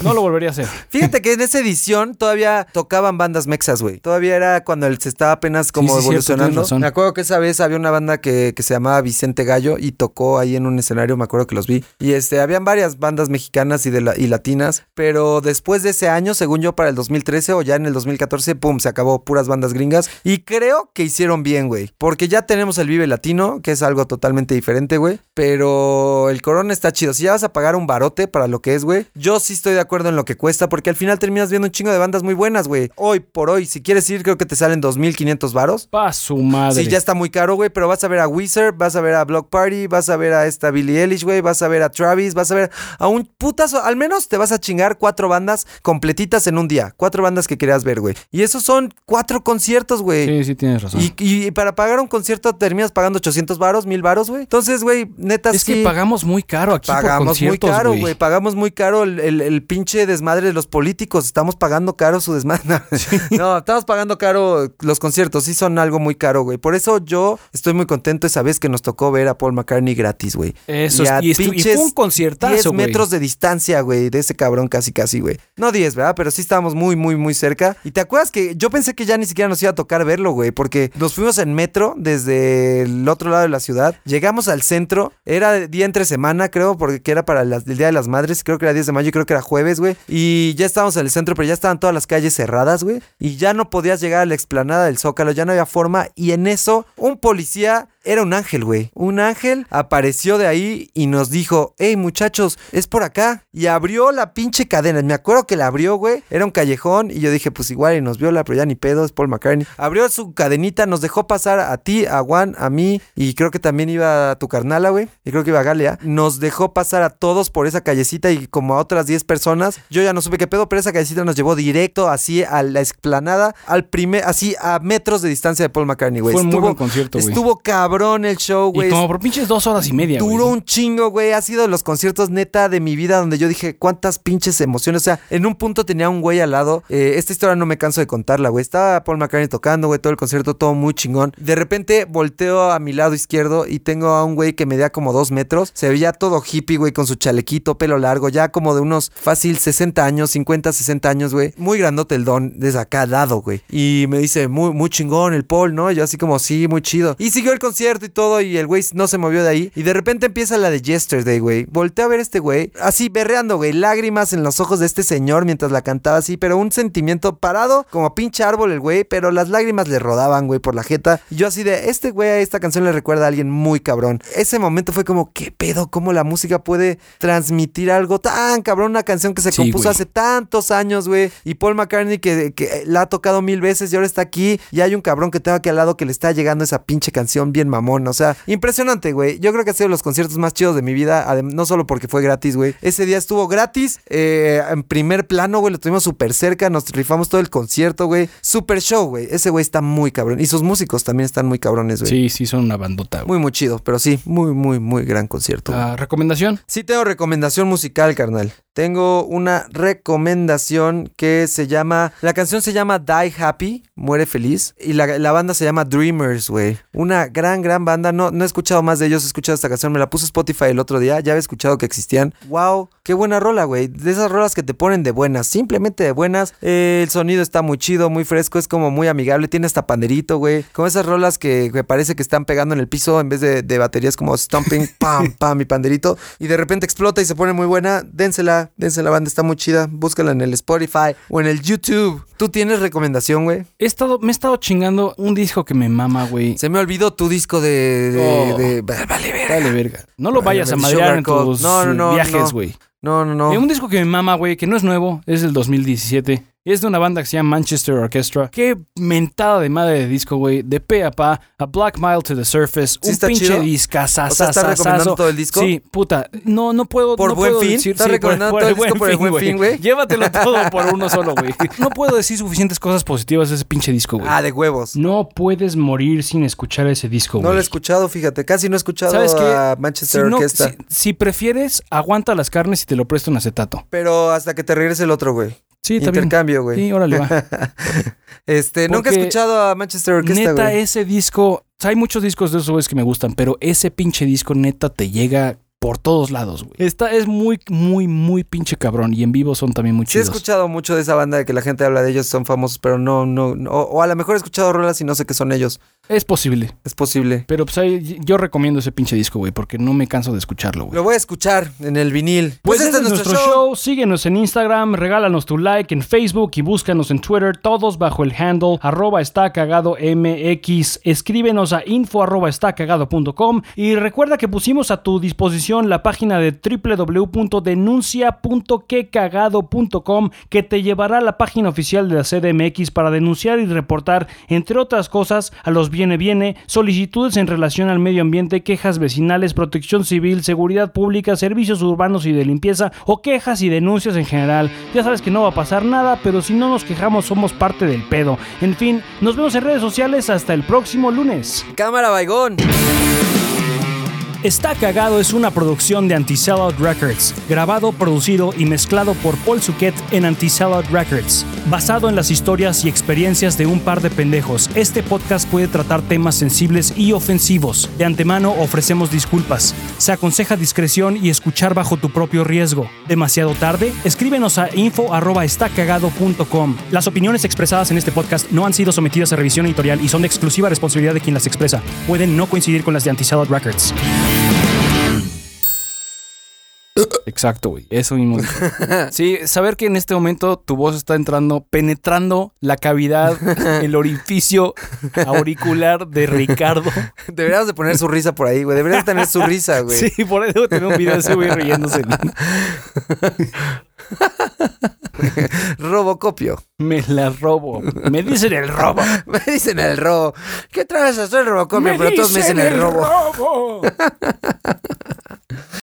No lo volvería a hacer. [laughs] Fíjate que en esa edición todavía tocaban bandas mexas, güey. Todavía era cuando él se estaba apenas como Sí, sí, cierto, evolucionando. me acuerdo que esa vez había una banda que, que se llamaba Vicente Gallo y tocó ahí en un escenario, me acuerdo que los vi. Y este, habían varias bandas mexicanas y, de la- y latinas, pero después de ese año, según yo, para el 2013 o ya en el 2014, pum, se acabó puras bandas gringas. Y creo que hicieron bien, güey. Porque ya tenemos el Vive Latino, que es algo totalmente diferente, güey. Pero el Corona está chido. Si ya vas a pagar un barote para lo que es, güey, yo sí estoy de acuerdo en lo que cuesta, porque al final terminas viendo un chingo de bandas muy buenas, güey. Hoy por hoy, si quieres ir, creo que te salen 2.500 varos. Pa' su madre. Sí, ya está muy caro, güey, pero vas a ver a Wizard, vas a ver a Block Party, vas a ver a esta Billie Eilish, güey, vas a ver a Travis, vas a ver a un putazo, al menos te vas a chingar cuatro bandas completitas en un día, cuatro bandas que querías ver, güey. Y esos son cuatro conciertos, güey. Sí, sí, tienes razón. Y, y para pagar un concierto terminas pagando 800 varos, 1000 varos, güey. Entonces, güey, neta es sí. que pagamos muy caro aquí por Pagamos muy caro, güey. Pagamos muy caro el, el- el pinche desmadre de los políticos. Estamos pagando caro su desmadre. [laughs] No, estamos pagando caro los conciertos. Sí son algo muy caro, güey. Por eso yo estoy muy contento esa vez que nos tocó ver a Paul McCartney gratis, güey. Eso Y a y, estu- y pinches fue un conciertazo, 10 güey. metros de distancia, güey, de ese cabrón casi, casi, güey. No 10, ¿verdad? Pero sí estábamos muy, muy, muy cerca. Y te acuerdas que yo pensé que ya ni siquiera nos iba a tocar verlo, güey, porque nos fuimos en metro desde el otro lado de la ciudad. Llegamos al centro. Era día entre semana, creo, porque era para el Día de las Madres. Creo que era 10 de mayo y creo que era jueves, güey. Y ya estábamos en el centro, pero ya estaban todas las calles cerradas, güey. Y ya no podías llegar a la explanada del Zócalo, ya no había forma. Y en eso, un policía era un ángel, güey. Un ángel apareció de ahí y nos dijo, hey muchachos, es por acá. Y abrió la pinche cadena. Me acuerdo que la abrió, güey. Era un callejón y yo dije, pues igual y nos viola, pero ya ni pedo, es Paul McCartney. Abrió su cadenita, nos dejó pasar a ti, a Juan, a mí y creo que también iba a tu carnala, güey. Y creo que iba a Galia. Nos dejó pasar a todos por esa callecita y como a otras 10 personas. Yo ya no supe qué pedo, pero esa callecita nos llevó directo así a la explanada, al primer, así a metros de distancia de Paul McCartney, güey. Fue un muy buen concierto, güey. Estuvo cabrón el show, Y güey. como por pinches dos horas y media, Duró güey. un chingo, güey. Ha sido de los conciertos neta de mi vida donde yo dije, cuántas pinches emociones. O sea, en un punto tenía un güey al lado. Eh, esta historia no me canso de contarla, güey. Estaba Paul McCartney tocando, güey, todo el concierto, todo muy chingón. De repente volteo a mi lado izquierdo y tengo a un güey que medía como dos metros. Se veía todo hippie, güey, con su chalequito, pelo largo, ya como de unos fácil 60 años, 50, 60 años, güey. Muy grandote el don desde acá al lado, güey. Y me dice, muy, muy chingón el Paul, ¿no? Y yo así como, sí, muy chido. Y siguió el concierto y todo y el güey no se movió de ahí. Y de repente empieza la de Yesterday, güey. Volteé a ver a este güey, así berreando, güey. Lágrimas en los ojos de este señor mientras la cantaba así, pero un sentimiento parado, como pinche árbol el güey, pero las lágrimas le rodaban, güey, por la jeta. Y yo así de, este güey a esta canción le recuerda a alguien muy cabrón. Ese momento fue como, ¿qué pedo? ¿Cómo la música puede transmitir algo tan cabrón? Una canción que se Sí, compuso güey. hace tantos años, güey. Y Paul McCartney que, que la ha tocado mil veces y ahora está aquí. Y hay un cabrón que tengo aquí al lado que le está llegando esa pinche canción bien mamón. O sea, impresionante, güey. Yo creo que ha sido los conciertos más chidos de mi vida. No solo porque fue gratis, güey. Ese día estuvo gratis. eh, en primer plano, güey. Lo tuvimos súper cerca. Nos rifamos todo el concierto, güey. Super show, güey. Ese güey está muy cabrón. Y sus músicos también están muy cabrones, güey. Sí, sí, son una bandota, güey. Muy, muy chido. Pero sí, muy, muy, muy gran concierto. güey. Ah, ¿Recomendación? Sí tengo recomendación musical, carnal. Tengo una recomendación que se llama... La canción se llama Die Happy, Muere Feliz. Y la, la banda se llama Dreamers, güey. Una gran, gran banda. No, no he escuchado más de ellos, he escuchado esta canción. Me la puse Spotify el otro día. Ya había escuchado que existían. Wow, qué buena rola, güey. De esas rolas que te ponen de buenas. Simplemente de buenas. Eh, el sonido está muy chido, muy fresco. Es como muy amigable. Tiene hasta panderito, güey. Como esas rolas que me parece que están pegando en el piso en vez de, de baterías como stomping, [laughs] pam, pam, mi panderito. Y de repente explota y se pone muy buena. Dénsela. Dense la banda, está muy chida. Búsquenla en el Spotify o en el YouTube. ¿Tú tienes recomendación, güey? He estado, me he estado chingando un disco que me mama, güey. Se me olvidó tu disco de. de, Oh. de- vale, verga. Dale, verga. No lo Vale, vayas a madrear en tus No, no, no, viajes, no. güey. No, no, no. Eh, un disco que me mama, güey, que no es nuevo, es del 2017. Es de una banda que se llama Manchester Orchestra. Qué mentada de madre de disco, güey. De pe a pa, a Black Mile to the Surface. ¿Sí un está pinche chido? discazazazazo. O sea, ¿estás recomendando todo el disco? Sí, puta. No, no puedo. ¿Por no buen puedo fin? decir- ¿Estás sí, recomendando todo el disco por el buen fin, güey? Llévatelo todo por uno solo, güey. No puedo decir suficientes cosas positivas de ese pinche disco, güey. Ah, de huevos. No puedes morir sin escuchar ese disco, No güey. lo he escuchado, fíjate. Casi no he escuchado ¿Sabes qué? a Si, Manchester no- Orchestra. si- si prefieres, aguanta las carnes y te lo presto en acetato. Pero hasta que te regrese el otro, güey. Sí. Intercambio, güey. Sí, órale, va. [laughs] Este, nunca he escuchado a Manchester Orchestra, neta, ese disco. o sea, hay muchos discos de esos güeyes que me gustan, pero ese pinche disco, neta, te llega por todos lados, güey. Esta es muy, muy, muy pinche cabrón. Y en vivo son también muy Sí he chidos. escuchado mucho de esa banda de que la gente habla de ellos, son famosos, pero no, no, no- o, a lo mejor he escuchado rolas y no sé qué son ellos. Es posible. Es posible. Pero pues ahí, yo recomiendo ese pinche disco, güey, porque no me canso de escucharlo, güey. Lo voy a escuchar en el vinil. Pues, este es nuestro show. Síguenos en Instagram, regálanos tu like en Facebook y búscanos en Twitter, todos bajo el handle arroba está cagado MX. Escríbenos a info arroba está cagado.com y recuerda que pusimos a tu disposición la página de www.denuncia.quecagado.com que te llevará a la página oficial de la CDMX para denunciar y reportar, entre otras cosas, a los viene viene, solicitudes en relación al medio ambiente, quejas vecinales, protección civil, seguridad pública, servicios urbanos y de limpieza o quejas y denuncias en general. Ya sabes que no va a pasar nada, pero si no nos quejamos somos parte del pedo. En fin, nos vemos en redes sociales hasta el próximo lunes. Cámara Baigón. Está Cagado es una producción de Anti-Sellout Records, grabado, producido y mezclado por Paul Suquet en Anti-Sellout Records. Basado en las historias y experiencias de un par de pendejos, este podcast puede tratar temas sensibles y ofensivos. De antemano ofrecemos disculpas. Se aconseja discreción y escuchar bajo tu propio riesgo. ¿Demasiado tarde? Escríbenos a info.estacagado.com. Las opiniones expresadas en este podcast no han sido sometidas a revisión editorial y son de exclusiva responsabilidad de quien las expresa. Pueden no coincidir con las de Anti-Sellout Records. Exacto, güey. Eso mismo. [laughs] Sí, saber que en este momento tu voz está entrando, penetrando la cavidad, [laughs] el orificio auricular de Ricardo. Deberíamos de poner su risa por ahí, güey. Deberías tener su risa, güey. [laughs] Sí, por eso tener un video de ese güey riéndose. [laughs] Robocopio. Me la robo. Me dicen el robo. [laughs] Me dicen el robo. ¿Qué traes? Soy Robocopio, pero todos me dicen el robo. robo. [laughs]